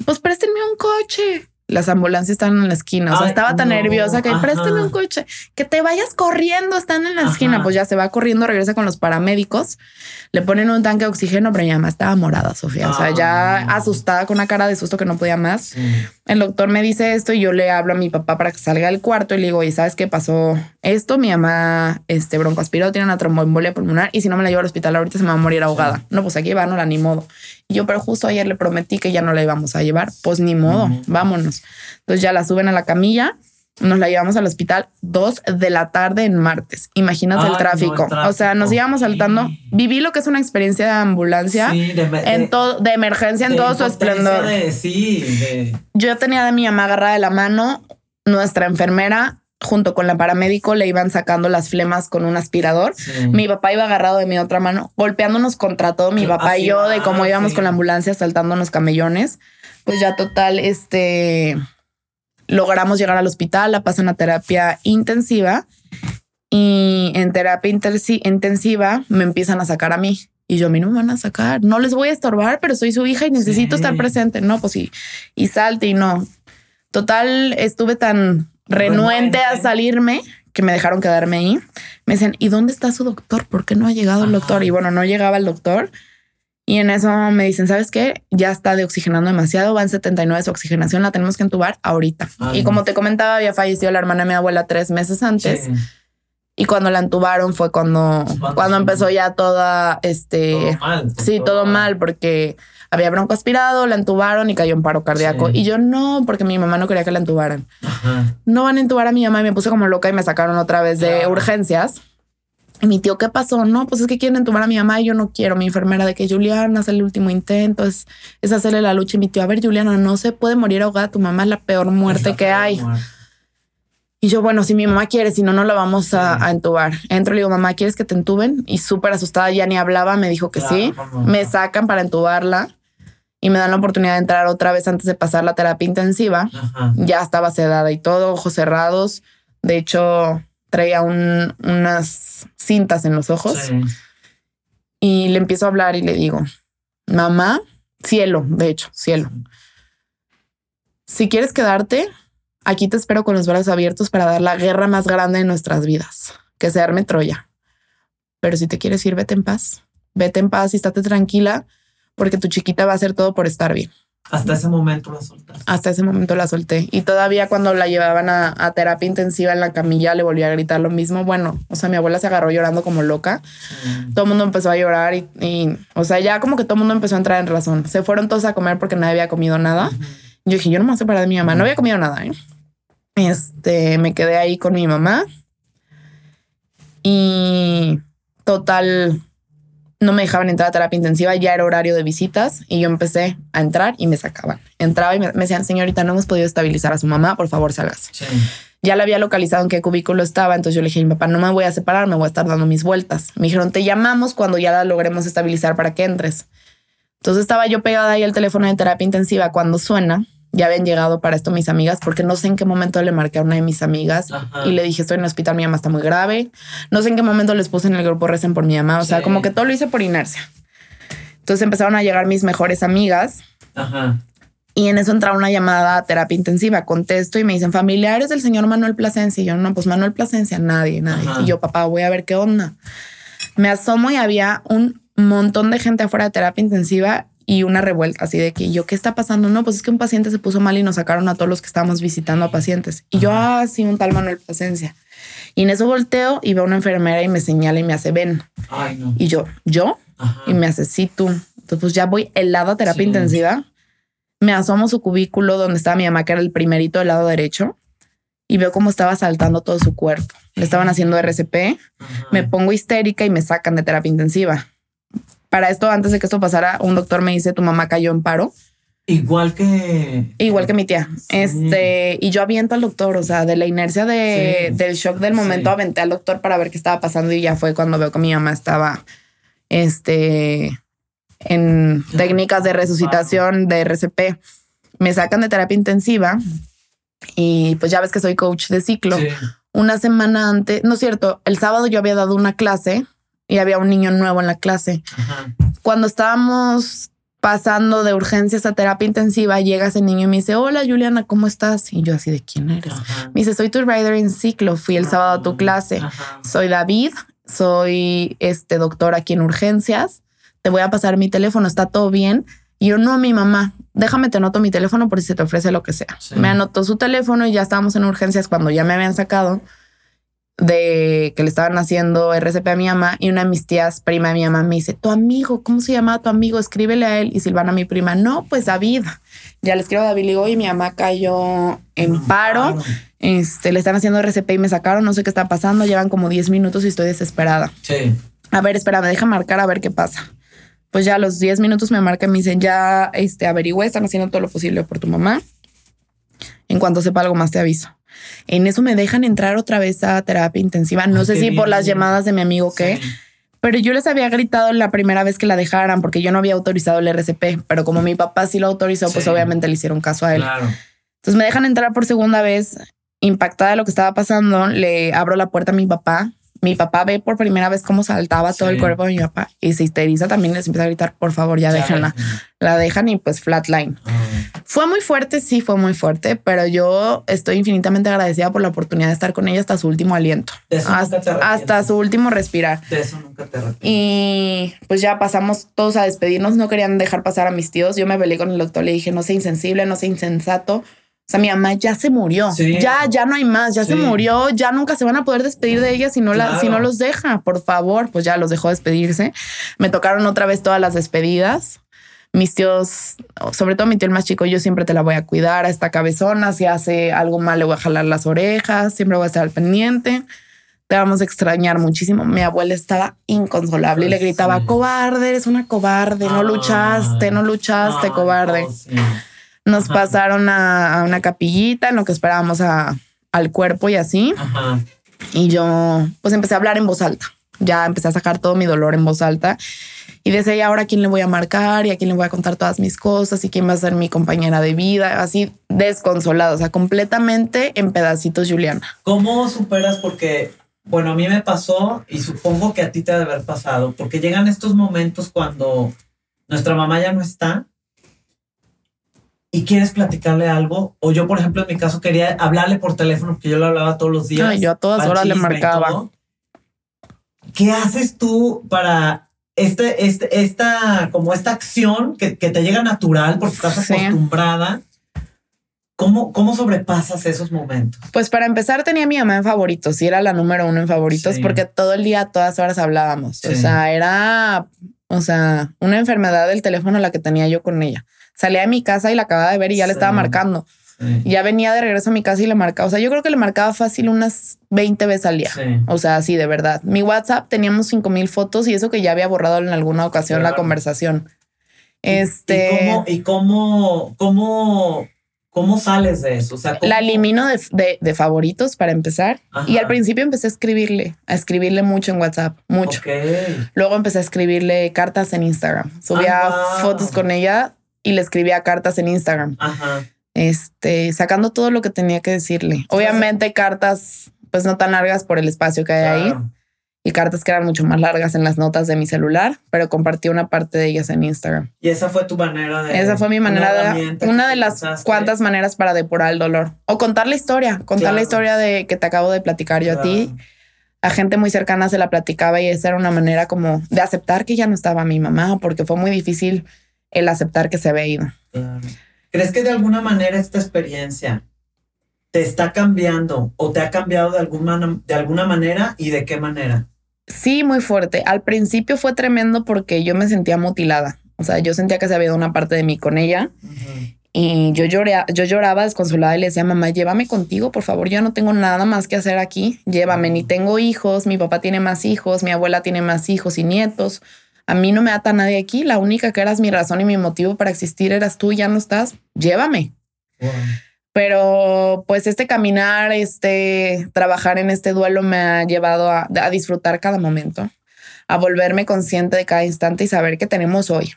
Pues préstenme un coche las ambulancias están en la esquina. O sea, estaba tan nerviosa que préstame un coche, que te vayas corriendo, están en la esquina. Pues ya se va corriendo, regresa con los paramédicos, le ponen un tanque de oxígeno, pero ya más estaba morada, Sofía. o sea, ya asustada con una cara de susto que no podía más. El doctor me dice esto y yo le hablo a mi papá para que salga del cuarto y le digo, ¿y sabes qué pasó? Esto, mi mamá, este broncoaspiró, tiene una tromboembolia pulmonar y si no me la llevo al hospital ahorita se me va a morir ahogada. No, pues aquí va, no la ni modo. Y yo, pero justo ayer le prometí que ya no la íbamos a llevar. Pues ni modo, vámonos. Entonces ya la suben a la camilla, nos la llevamos al hospital dos de la tarde en martes. Imagínate el, tráfico. O sea, nos íbamos saltando. Viví lo que es una experiencia de ambulancia de, en todo, de emergencia en todo su esplendor. sí, Yo tenía de mi mamá agarrada de la mano, nuestra enfermera junto con la paramédico le iban sacando las flemas con un aspirador. Mi papá iba agarrado de mi otra mano, golpeándonos contra todo mi papá y yo de cómo íbamos con la ambulancia saltándonos camellones. Pues ya total, este, logramos llegar al hospital, la pasan a terapia intensiva y en terapia intensiva me empiezan a sacar a mí. Y yo, a mí no me van a sacar, no les voy a estorbar, pero soy su hija y necesito estar presente. No, pues sí, y salte y no. Total, estuve tan renuente a salirme que me dejaron quedarme ahí. Me dicen, ¿y dónde está su doctor? ¿Por qué no ha llegado el doctor? Y bueno, no llegaba el doctor. Y en eso me dicen, ¿sabes qué? Ya está de oxigenando demasiado, va en 79 su oxigenación, la tenemos que entubar ahorita. y como te comentaba, había fallecido la hermana de mi abuela tres meses antes. Y cuando la entubaron fue cuando, cuando empezó ya toda, este, sí, todo mal, porque había bronco aspirado, la entubaron y cayó en paro cardíaco. Y yo no, porque mi mamá no quería que la entubaran. No van a entubar a mi mamá y me puse como loca y me sacaron otra vez de urgencias. Y mi tío, ¿qué pasó? No, pues es que quieren entubar a mi mamá y yo no quiero. Mi enfermera de que Juliana hace el último intento, es, es hacerle la lucha. Y mi tío, a ver, Juliana, no se puede morir ahogada. Tu mamá es la peor muerte que hay. Y yo, bueno, si mi mamá quiere, si no, no la vamos a, entubar. Entro y le digo, mamá, ¿quieres que te entuben? Y súper asustada, ya ni hablaba, me dijo que sí. Me sacan para entubarla y me dan la oportunidad de entrar otra vez antes de pasar la terapia intensiva. Ya estaba sedada y todo, ojos cerrados. De hecho, traía unas cintas en los ojos. Y le empiezo a hablar y le digo, mamá, Cielo, de hecho, cielo. Si quieres quedarte, aquí te espero con los brazos abiertos para dar la guerra más grande de nuestras vidas, que se arme Troya. Pero si te quieres ir, vete en paz. Vete en paz y estate tranquila, porque tu chiquita va a hacer todo por estar bien. Hasta ese momento la soltaste. Hasta ese momento la solté. Y todavía cuando la llevaban a, terapia intensiva en la camilla le volví a gritar lo mismo. Bueno, o sea, mi abuela se agarró llorando como loca. Todo el mundo empezó a llorar y, o sea, ya como que todo el mundo empezó a entrar en razón. Se fueron todos a comer porque nadie había comido nada. Yo dije, yo no me voy a separar de mi mamá. No había comido nada. ¿eh? Este, me quedé ahí con mi mamá. Y total, no me dejaban entrar a terapia intensiva, ya era horario de visitas y yo empecé a entrar y me sacaban. Entraba y me, decían, señorita, no hemos podido estabilizar a su mamá, por favor, salgas. Ya la había localizado en qué cubículo estaba, entonces yo le dije, mi papá, no me voy a separar, me voy a estar dando mis vueltas. Me dijeron, te llamamos cuando ya la logremos estabilizar para que entres. Entonces estaba yo pegada ahí al teléfono de terapia intensiva cuando suena ya habían llegado para esto mis amigas, porque no sé en qué momento le marqué a una de mis amigas y le dije, estoy en el hospital, mi mamá está muy grave. No sé en qué momento les puse en el grupo recen por mi mamá. O sea, como que todo lo hice por inercia. Entonces empezaron a llegar mis mejores amigas. Y en eso entra una llamada a terapia intensiva. Contesto y me dicen, familiares del señor Manuel Plasencia. Y yo, no, pues Manuel Plasencia, nadie, nadie. Y yo, papá, voy a ver qué onda. Me asomo y había un montón de gente afuera de terapia intensiva y una revuelta así de que yo, ¿qué está pasando? No, pues es que un paciente se puso mal y nos sacaron a todos los que estábamos visitando a pacientes. Y yo, ah, sí, un tal Manuel Plasencia. Y en eso volteo y veo a una enfermera y me señala y me hace, ven. Y yo, ¿yo? Y me hace, sí, tú. Entonces, pues ya voy helado a terapia intensiva. Me asomo su cubículo donde estaba mi mamá, que era el primerito del lado derecho, y veo cómo estaba saltando todo su cuerpo. Le estaban haciendo RCP. Me pongo histérica y me sacan de terapia intensiva. Para esto, antes de que esto pasara, un doctor me dice, tu mamá cayó en paro. Igual que... Igual que mi tía. Este, y yo aviento al doctor, o sea, de la inercia de, del shock del momento, aventé al doctor para ver qué estaba pasando y ya fue cuando veo que mi mamá estaba, este, en técnicas de resucitación de RCP. Me sacan de terapia intensiva y pues ya ves que soy coach de ciclo. Una semana antes, no es cierto, el sábado yo había dado una clase y había un niño nuevo en la clase. Cuando estábamos pasando de urgencias a terapia intensiva, llega ese niño y me dice, hola Juliana, ¿cómo estás? Y yo así de quién eres. Me dice, soy tu rider en ciclo, fui el sábado a tu clase. Soy David, soy este doctor aquí en urgencias. Te voy a pasar mi teléfono, está todo bien. Y yo no, mi mamá, déjame te anoto mi teléfono por si se te ofrece lo que sea. Me anotó su teléfono y ya estábamos en urgencias cuando ya me habían sacado de que le estaban haciendo RCP a mi mamá y una de mis tías, prima de mi mamá, me dice, tu amigo, ¿cómo se llama tu amigo? Escríbele a él. Y Silvana, mi prima, no, pues David. Ya le escribo a David y digo, mi mamá cayó en paro. Este, le están haciendo RCP y me sacaron, no sé qué está pasando, llevan como 10 minutos y estoy desesperada. Sí. A ver, espera, me deja marcar a ver qué pasa. Pues ya a los 10 minutos me marca y me dicen, ya este, averigüe, están haciendo todo lo posible por tu mamá. En cuanto sepa algo más te aviso. En eso me dejan entrar otra vez a terapia intensiva. No sé si por las llamadas de mi amigo qué, pero yo les había gritado la primera vez que la dejaran porque yo no había autorizado el RCP, pero como mi papá sí lo autorizó, pues obviamente le hicieron caso a él. Entonces me dejan entrar por segunda vez, impactada de lo que estaba pasando, le abro la puerta a mi papá mi papá ve por primera vez cómo saltaba todo el cuerpo de mi papá y se histeriza también, les empieza a gritar, por favor, ya, déjenla. La dejan y pues flatline. Ah. Fue muy fuerte, sí, fue muy fuerte, pero yo estoy infinitamente agradecida por la oportunidad de estar con ella hasta su último aliento. Hasta, su último respirar. De eso nunca te Y pues ya pasamos todos a despedirnos, no querían dejar pasar a mis tíos. Yo me peleé con el doctor, le dije, no sea insensible, no sea insensato o sea, mi mamá ya se murió. Ya, ya no hay más, ya se murió, ya nunca se van a poder despedir de ella si no, la, si no los deja. Por favor, pues ya los dejó despedirse. Me tocaron otra vez todas las despedidas. Mis tíos, sobre todo mi tío el más chico, yo siempre te la voy a cuidar a esta cabezona. Si hace algo mal, le voy a jalar las orejas, siempre voy a estar al pendiente. Te vamos a extrañar muchísimo. Mi abuela estaba inconsolable y le pues gritaba, cobarde, eres una cobarde, no luchaste, no luchaste, cobarde. Nos pasaron a, una capillita en lo que esperábamos a, al cuerpo y así. Y yo pues empecé a hablar en voz alta. Ya empecé a sacar todo mi dolor en voz alta. Y desde ahí ahora a quién le voy a marcar y a quién le voy a contar todas mis cosas y quién va a ser mi compañera de vida, así desconsolado, o sea, completamente en pedacitos, Juliana. ¿Cómo superas? Porque, bueno, a mí me pasó y supongo que a ti te ha de haber pasado, porque llegan estos momentos cuando nuestra mamá ya no está y quieres platicarle algo, o yo, por ejemplo, en mi caso, quería hablarle por teléfono, porque yo le hablaba todos los días. yo a todas horas le marcaba. ¿Qué haces tú para este, este, esta, como esta acción que, te llega natural porque estás acostumbrada? ¿Cómo, ¿Cómo sobrepasas esos momentos? Pues para empezar tenía a mi mamá en favoritos y era la número uno en favoritos porque todo el día, todas horas hablábamos. O sea, era, o sea, una enfermedad del teléfono la que tenía yo con ella. Salía de mi casa y la acababa de ver y ya le estaba marcando. Ya venía de regreso a mi casa y le marcaba. O sea, yo creo que le marcaba fácil unas 20 veces al día. O sea, así de verdad. Mi WhatsApp teníamos 5 mil fotos y eso que ya había borrado en alguna ocasión la conversación. Este. ¿Y cómo, cómo, cómo, sales de eso? O sea, la elimino de, favoritos para empezar. Y al principio empecé a escribirle, a escribirle mucho en WhatsApp, mucho. Luego empecé a escribirle cartas en Instagram. Subía ah, fotos con ella y le escribía cartas en Instagram. Ajá. Este, sacando todo lo que tenía que decirle. Obviamente cartas pues no tan largas por el espacio que hay ahí y cartas que eran mucho más largas en las notas de mi celular, pero compartí una parte de ellas en Instagram. Y esa fue tu manera de... Esa fue mi manera de... Una de las cuantas maneras para depurar el dolor. O contar la historia, contar la historia de que te acabo de platicar yo a ti. A gente muy cercana se la platicaba y esa era una manera como de aceptar que ya no estaba mi mamá, porque fue muy difícil el aceptar que se había ido. ¿Crees que de alguna manera esta experiencia te está cambiando o te ha cambiado de alguna, de alguna manera y de qué manera? Sí, muy fuerte. Al principio fue tremendo porque yo me sentía mutilada. O sea, yo sentía que se había ido una parte de mí con ella. Y yo, lloré, yo lloraba desconsolada y le decía, mamá, llévame contigo, por favor, yo no tengo nada más que hacer aquí, llévame, ni tengo hijos, mi papá tiene más hijos, mi abuela tiene más hijos y nietos, a mí no me ata nadie aquí, la única que eras mi razón y mi motivo para existir eras tú, ya no estás, llévame. Pero pues este caminar, este trabajar en este duelo me ha llevado a, disfrutar cada momento, a volverme consciente de cada instante y saber que tenemos hoy,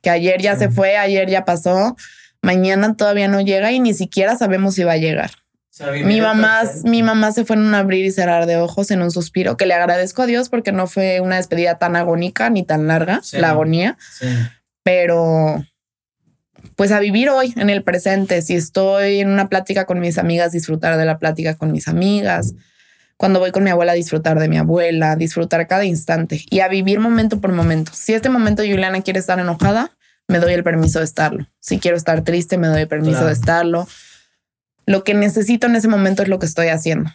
que ayer ya se fue, ayer ya pasó, mañana todavía no llega y ni siquiera sabemos si va a llegar mi mamá, mi mamá se fue en un abrir y cerrar de ojos, en un suspiro, que le agradezco a Dios porque no fue una despedida tan agónica ni tan larga, la agonía. Pero pues a vivir hoy en el presente. Si estoy en una plática con mis amigas, disfrutar de la plática con mis amigas. Cuando voy con mi abuela, disfrutar de mi abuela, disfrutar cada instante y a vivir momento por momento. Si este momento Juliana quiere estar enojada, me doy el permiso de estarlo. Si quiero estar triste, me doy el permiso de estarlo lo que necesito en ese momento es lo que estoy haciendo.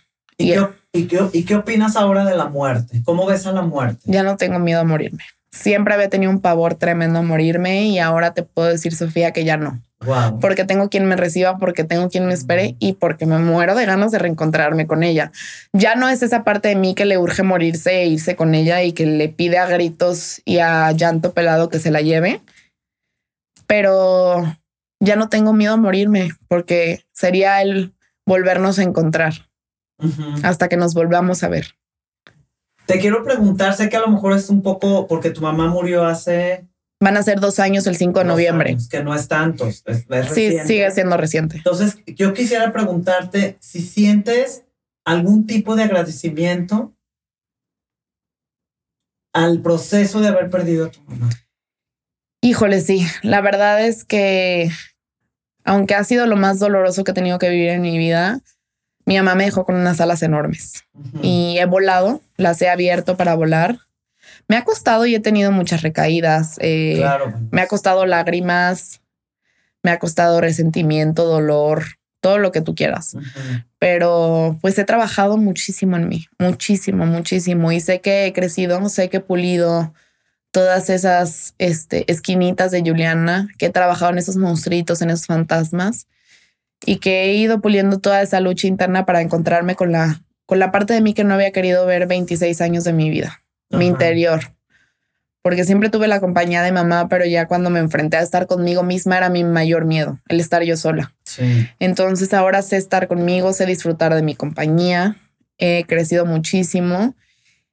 ¿Y, qué, opinas ahora de la muerte? ¿Cómo ves a la muerte? Ya no tengo miedo a morirme. Siempre había tenido un pavor tremendo a morirme y ahora te puedo decir, Sofía, que ya no. Porque tengo quien me reciba, porque tengo quien me espere y porque me muero de ganas de reencontrarme con ella. Ya no es esa parte de mí que le urge morirse e irse con ella y que le pide a gritos y a llanto pelado que se la lleve. Pero ya no tengo miedo a morirme porque sería el volvernos a encontrar hasta que nos volvamos a ver. Te quiero preguntar, sé que a lo mejor es un poco porque tu mamá murió hace... Van a ser dos años el 5 de noviembre. que no es tanto. sí, sigue siendo reciente. Entonces, yo quisiera preguntarte si sientes algún tipo de agradecimiento al proceso de haber perdido a tu mamá. Híjole, sí. La verdad es que aunque ha sido lo más doloroso que he tenido que vivir en mi vida, mi mamá me dejó con unas alas enormes y he volado, las he abierto para volar. Me ha costado y he tenido muchas recaídas. Eh, me ha costado lágrimas, me ha costado resentimiento, dolor, todo lo que tú quieras. Pero pues he trabajado muchísimo en mí, muchísimo, muchísimo. Y sé que he crecido, sé que he pulido todas esas este, esquinitas de Juliana, que he trabajado en esos monstruitos, en esos fantasmas, y que he ido puliendo toda esa lucha interna para encontrarme con la, con la parte de mí que no había querido ver 26 años de mi vida, mi interior. Porque siempre tuve la compañía de mamá, pero ya cuando me enfrenté a estar conmigo misma era mi mayor miedo, el estar yo sola. Entonces ahora sé estar conmigo, sé disfrutar de mi compañía, he crecido muchísimo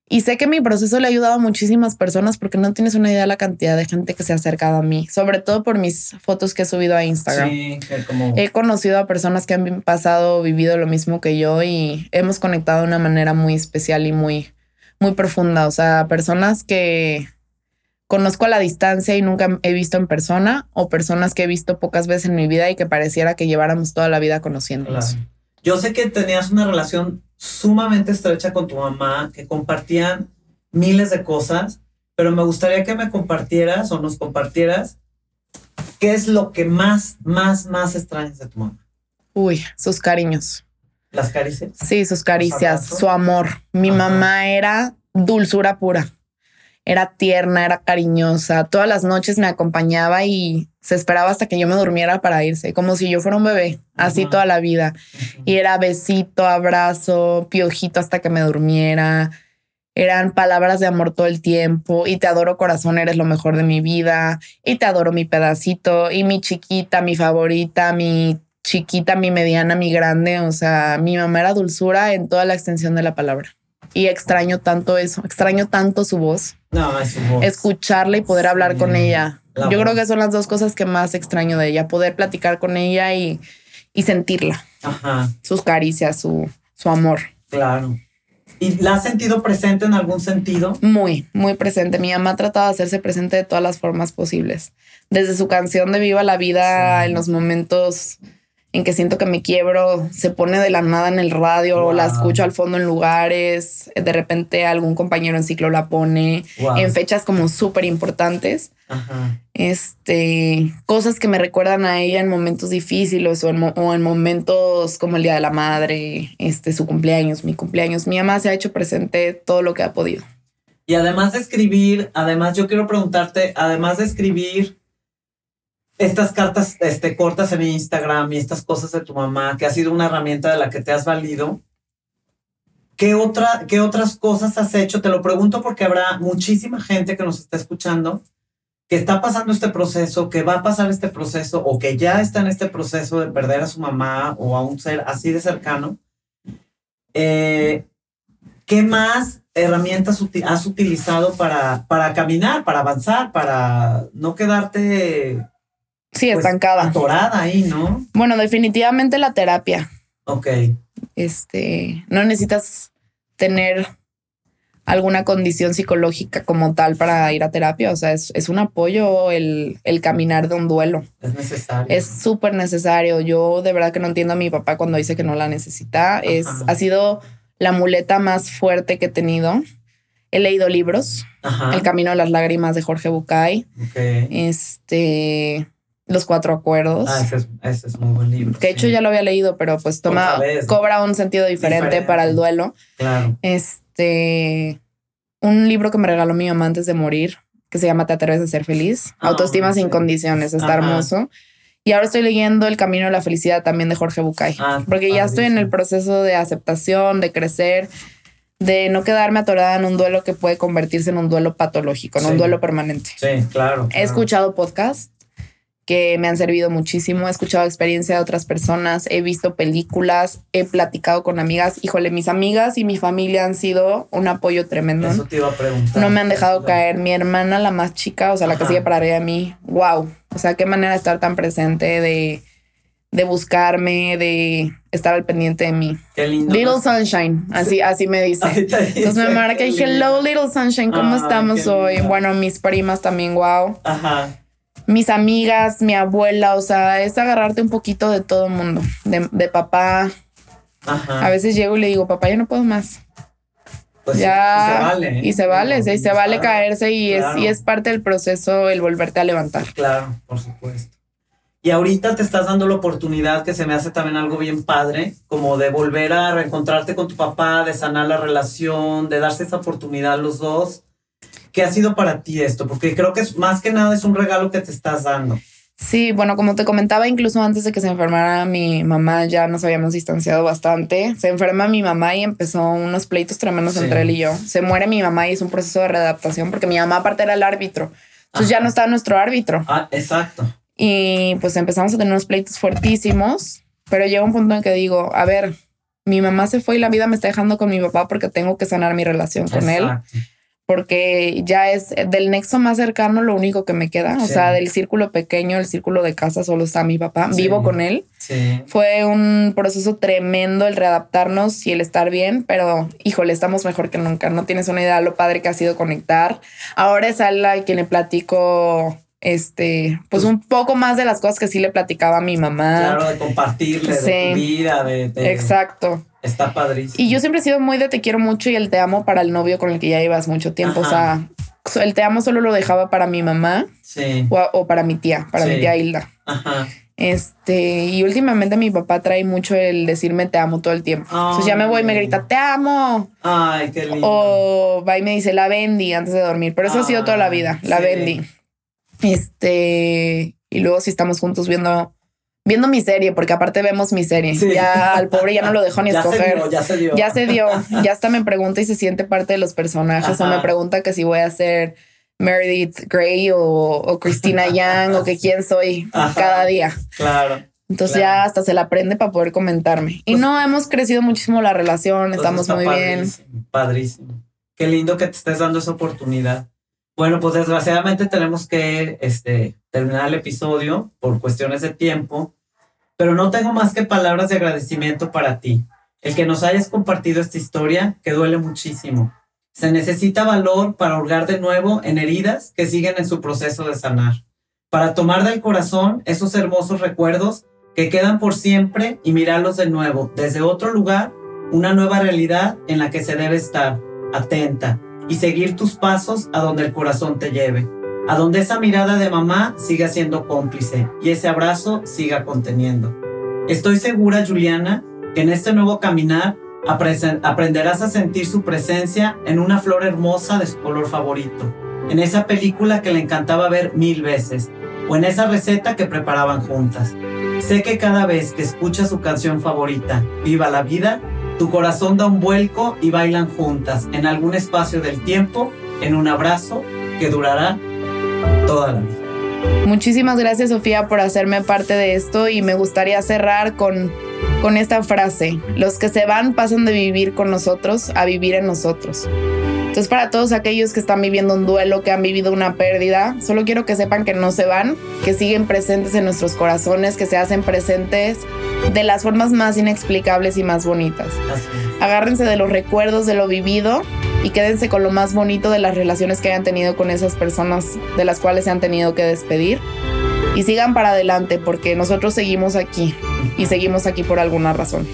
y sé que mi proceso le ha ayudado a muchísimas personas porque no tienes una idea de la cantidad de gente que se ha acercado a mí, sobre todo por mis fotos que he subido a Instagram. Sí, como... He conocido a personas que han pasado, vivido lo mismo que yo y hemos conectado de una manera muy especial y muy, muy profunda. O sea, personas que conozco a la distancia y nunca he visto en persona o personas que he visto pocas veces en mi vida y que pareciera que lleváramos toda la vida conociéndonos. Yo sé que tenías una relación sumamente estrecha con tu mamá, que compartían miles de cosas, pero me gustaría que me compartieras o nos compartieras qué es lo que más, más, más extrañas de tu mamá. Uy, sus cariños. ¿Las caricias? Sí, sus caricias, su amor. Mi mamá era dulzura pura. Era tierna, era cariñosa. Todas las noches me acompañaba y se esperaba hasta que yo me durmiera para irse, como si yo fuera un bebé, así toda la vida. Y era besito, abrazo, piojito hasta que me durmiera. Eran palabras de amor todo el tiempo y te adoro corazón, eres lo mejor de mi vida y te adoro mi pedacito y mi chiquita, mi favorita, mi chiquita, mi mediana, mi grande. O sea, mi mamá era dulzura en toda la extensión de la palabra. Y extraño tanto eso, extraño tanto su voz. No, es. Escucharla y poder hablar con ella. Yo creo que son las dos cosas que más extraño de ella, poder platicar con ella y, y sentirla. Ajá. Sus caricias, su, su amor. Claro. ¿Y la has sentido presente en algún sentido? Muy, muy presente. Mi mamá ha tratado de hacerse presente de todas las formas posibles. Desde su canción de Viva la Vida en los momentos en que siento que me quiebro, se pone de la nada en el radio, o la escucho al fondo en lugares, de repente algún compañero en ciclo la pone, en fechas como súper importantes. Este, cosas que me recuerdan a ella en momentos difíciles o en, momentos como el Día de la Madre, este, su cumpleaños, mi cumpleaños. Mi mamá se ha hecho presente todo lo que ha podido. Y además de escribir, además yo quiero preguntarte, además de escribir, estas cartas este, cortas en Instagram y estas cosas de tu mamá, que ha sido una herramienta de la que te has valido, ¿qué, otra, ¿qué otras cosas has hecho? Te lo pregunto porque habrá muchísima gente que nos está escuchando que está pasando este proceso, que va a pasar este proceso o que ya está en este proceso de perder a su mamá o a un ser así de cercano. Eh, ¿Qué más herramientas has utilizado para, para caminar, para avanzar, para no quedarte Sí, pues, estancada. Atorada ahí, ¿no? Bueno, definitivamente la terapia. Ok. Este, no necesitas tener alguna condición psicológica como tal para ir a terapia. O sea, es, un apoyo el, caminar de un duelo. Es necesario. Es súper necesario. Yo de verdad que no entiendo a mi papá cuando dice que no la necesita. Es, ha sido la muleta más fuerte que he tenido. He leído libros. El Camino de las Lágrimas de Jorge Bucay. Este los cuatro acuerdos. Ah, ese es, muy buen libro. Que de hecho ya lo había leído, pero pues toma, cobra un sentido diferente, para el duelo. Claro. Este, un libro que me regaló mi mamá antes de morir, que se llama Te atreves a ser feliz. Ah, Autoestima sin condiciones, está hermoso. Y ahora estoy leyendo El Camino de la Felicidad también de Jorge Bucay, ah, porque ya estoy en el proceso de aceptación, de crecer, de no quedarme atorada en un duelo que puede convertirse en un duelo patológico, en un duelo permanente. Sí, claro. He escuchado podcasts que me han servido muchísimo. He escuchado experiencia de otras personas, he visto películas, he platicado con amigas. Híjole, mis amigas y mi familia han sido un apoyo tremendo. Eso te iba a preguntar. No me han dejado caer. Mi hermana, la más chica, o sea, la que sigue para arriba de mí, wow. O sea, qué manera de estar tan presente, de, de buscarme, de estar al pendiente de mí. Qué lindo. Little Sunshine, así, así me dice. Entonces me marca que hello Little Sunshine, ¿cómo estamos hoy? Bueno, mis primas también, wow. Ajá mis amigas, mi abuela, o sea, es agarrarte un poquito de todo el mundo, de, papá. Ajá. A veces llego y le digo, papá, ya no puedo más. Pues ya, y se vale. Y se vale, y se vale caerse y, es, y es parte del proceso el volverte a levantar. Claro, por supuesto. Y ahorita te estás dando la oportunidad, que se me hace también algo bien padre, como de volver a reencontrarte con tu papá, de sanar la relación, de darse esa oportunidad a los dos ¿Qué ha sido para ti esto? Porque creo que es, más que nada es un regalo que te estás dando. Sí, bueno, como te comentaba, incluso antes de que se enfermara mi mamá, ya nos habíamos distanciado bastante. Se enferma mi mamá y empezó unos pleitos tremendos entre él y yo. Se muere mi mamá y es un proceso de readaptación porque mi mamá aparte era el árbitro. Entonces ya no estaba nuestro árbitro. Ah, exacto. Y pues empezamos a tener unos pleitos fuertísimos, pero llega un punto en que digo, a ver, mi mamá se fue y la vida me está dejando con mi papá porque tengo que sanar mi relación con él porque ya es del nexo más cercano lo único que me queda. O sea, del círculo pequeño, el círculo de casa, solo está mi papá. Vivo con él. Fue un proceso tremendo el readaptarnos y el estar bien, pero híjole, estamos mejor que nunca. No tienes una idea lo padre que ha sido conectar. Ahora es a la quien le platico este, pues, un poco más de las cosas que sí le platicaba a mi mamá. Claro, de compartirle, de tu vida, de, Exacto. Está padrísimo. Y yo siempre he sido muy de te quiero mucho y el te amo para el novio con el que ya llevas mucho tiempo. O sea, el te amo solo lo dejaba para mi mamá. Sí. O, para mi tía, para mi tía Hilda. Ajá. Este, y últimamente mi papá trae mucho el decirme te amo todo el tiempo. Entonces ya me voy y me grita, te amo. Ay, qué lindo. O va y me dice, la Bendy antes de dormir. Pero eso ha sido toda la vida, la Bendy. Este, y luego si estamos juntos viendo viendo mi serie, porque aparte vemos mi serie. Ya al pobre ya no lo dejó ni escoger. ya se dio. Ya se dio. Ya hasta me pregunta y se siente parte de los personajes. O me pregunta que si voy a ser Meredith Grey o, Christina Young o que quién soy cada día. Claro. Entonces ya hasta se la aprende para poder comentarme. Y pues no, hemos crecido muchísimo la relación, estamos muy bien. Padrísimo. Qué lindo que te estés dando esa oportunidad. Bueno, pues desgraciadamente tenemos que este, terminar el episodio por cuestiones de tiempo pero no tengo más que palabras de agradecimiento para ti. El que nos hayas compartido esta historia que duele muchísimo. Se necesita valor para hurgar de nuevo en heridas que siguen en su proceso de sanar. Para tomar del corazón esos hermosos recuerdos que quedan por siempre y mirarlos de nuevo desde otro lugar, una nueva realidad en la que se debe estar atenta y seguir tus pasos a donde el corazón te lleve a donde esa mirada de mamá siga siendo cómplice y ese abrazo siga conteniendo. Estoy segura, Juliana, que en este nuevo caminar aprenderás a sentir su presencia en una flor hermosa de su color favorito, en esa película que le encantaba ver mil veces, o en esa receta que preparaban juntas. Sé que cada vez que escuchas su canción favorita, Viva la vida, tu corazón da un vuelco y bailan juntas en algún espacio del tiempo, en un abrazo que durará toda la vida. Muchísimas gracias Sofía por hacerme parte de esto y me gustaría cerrar con, con esta frase. Los que se van pasan de vivir con nosotros a vivir en nosotros. Entonces para todos aquellos que están viviendo un duelo, que han vivido una pérdida, solo quiero que sepan que no se van, que siguen presentes en nuestros corazones, que se hacen presentes de las formas más inexplicables y más bonitas. Agárrense de los recuerdos de lo vivido y quédense con lo más bonito de las relaciones que hayan tenido con esas personas de las cuales se han tenido que despedir. Y sigan para adelante porque nosotros seguimos aquí y seguimos aquí por alguna razón.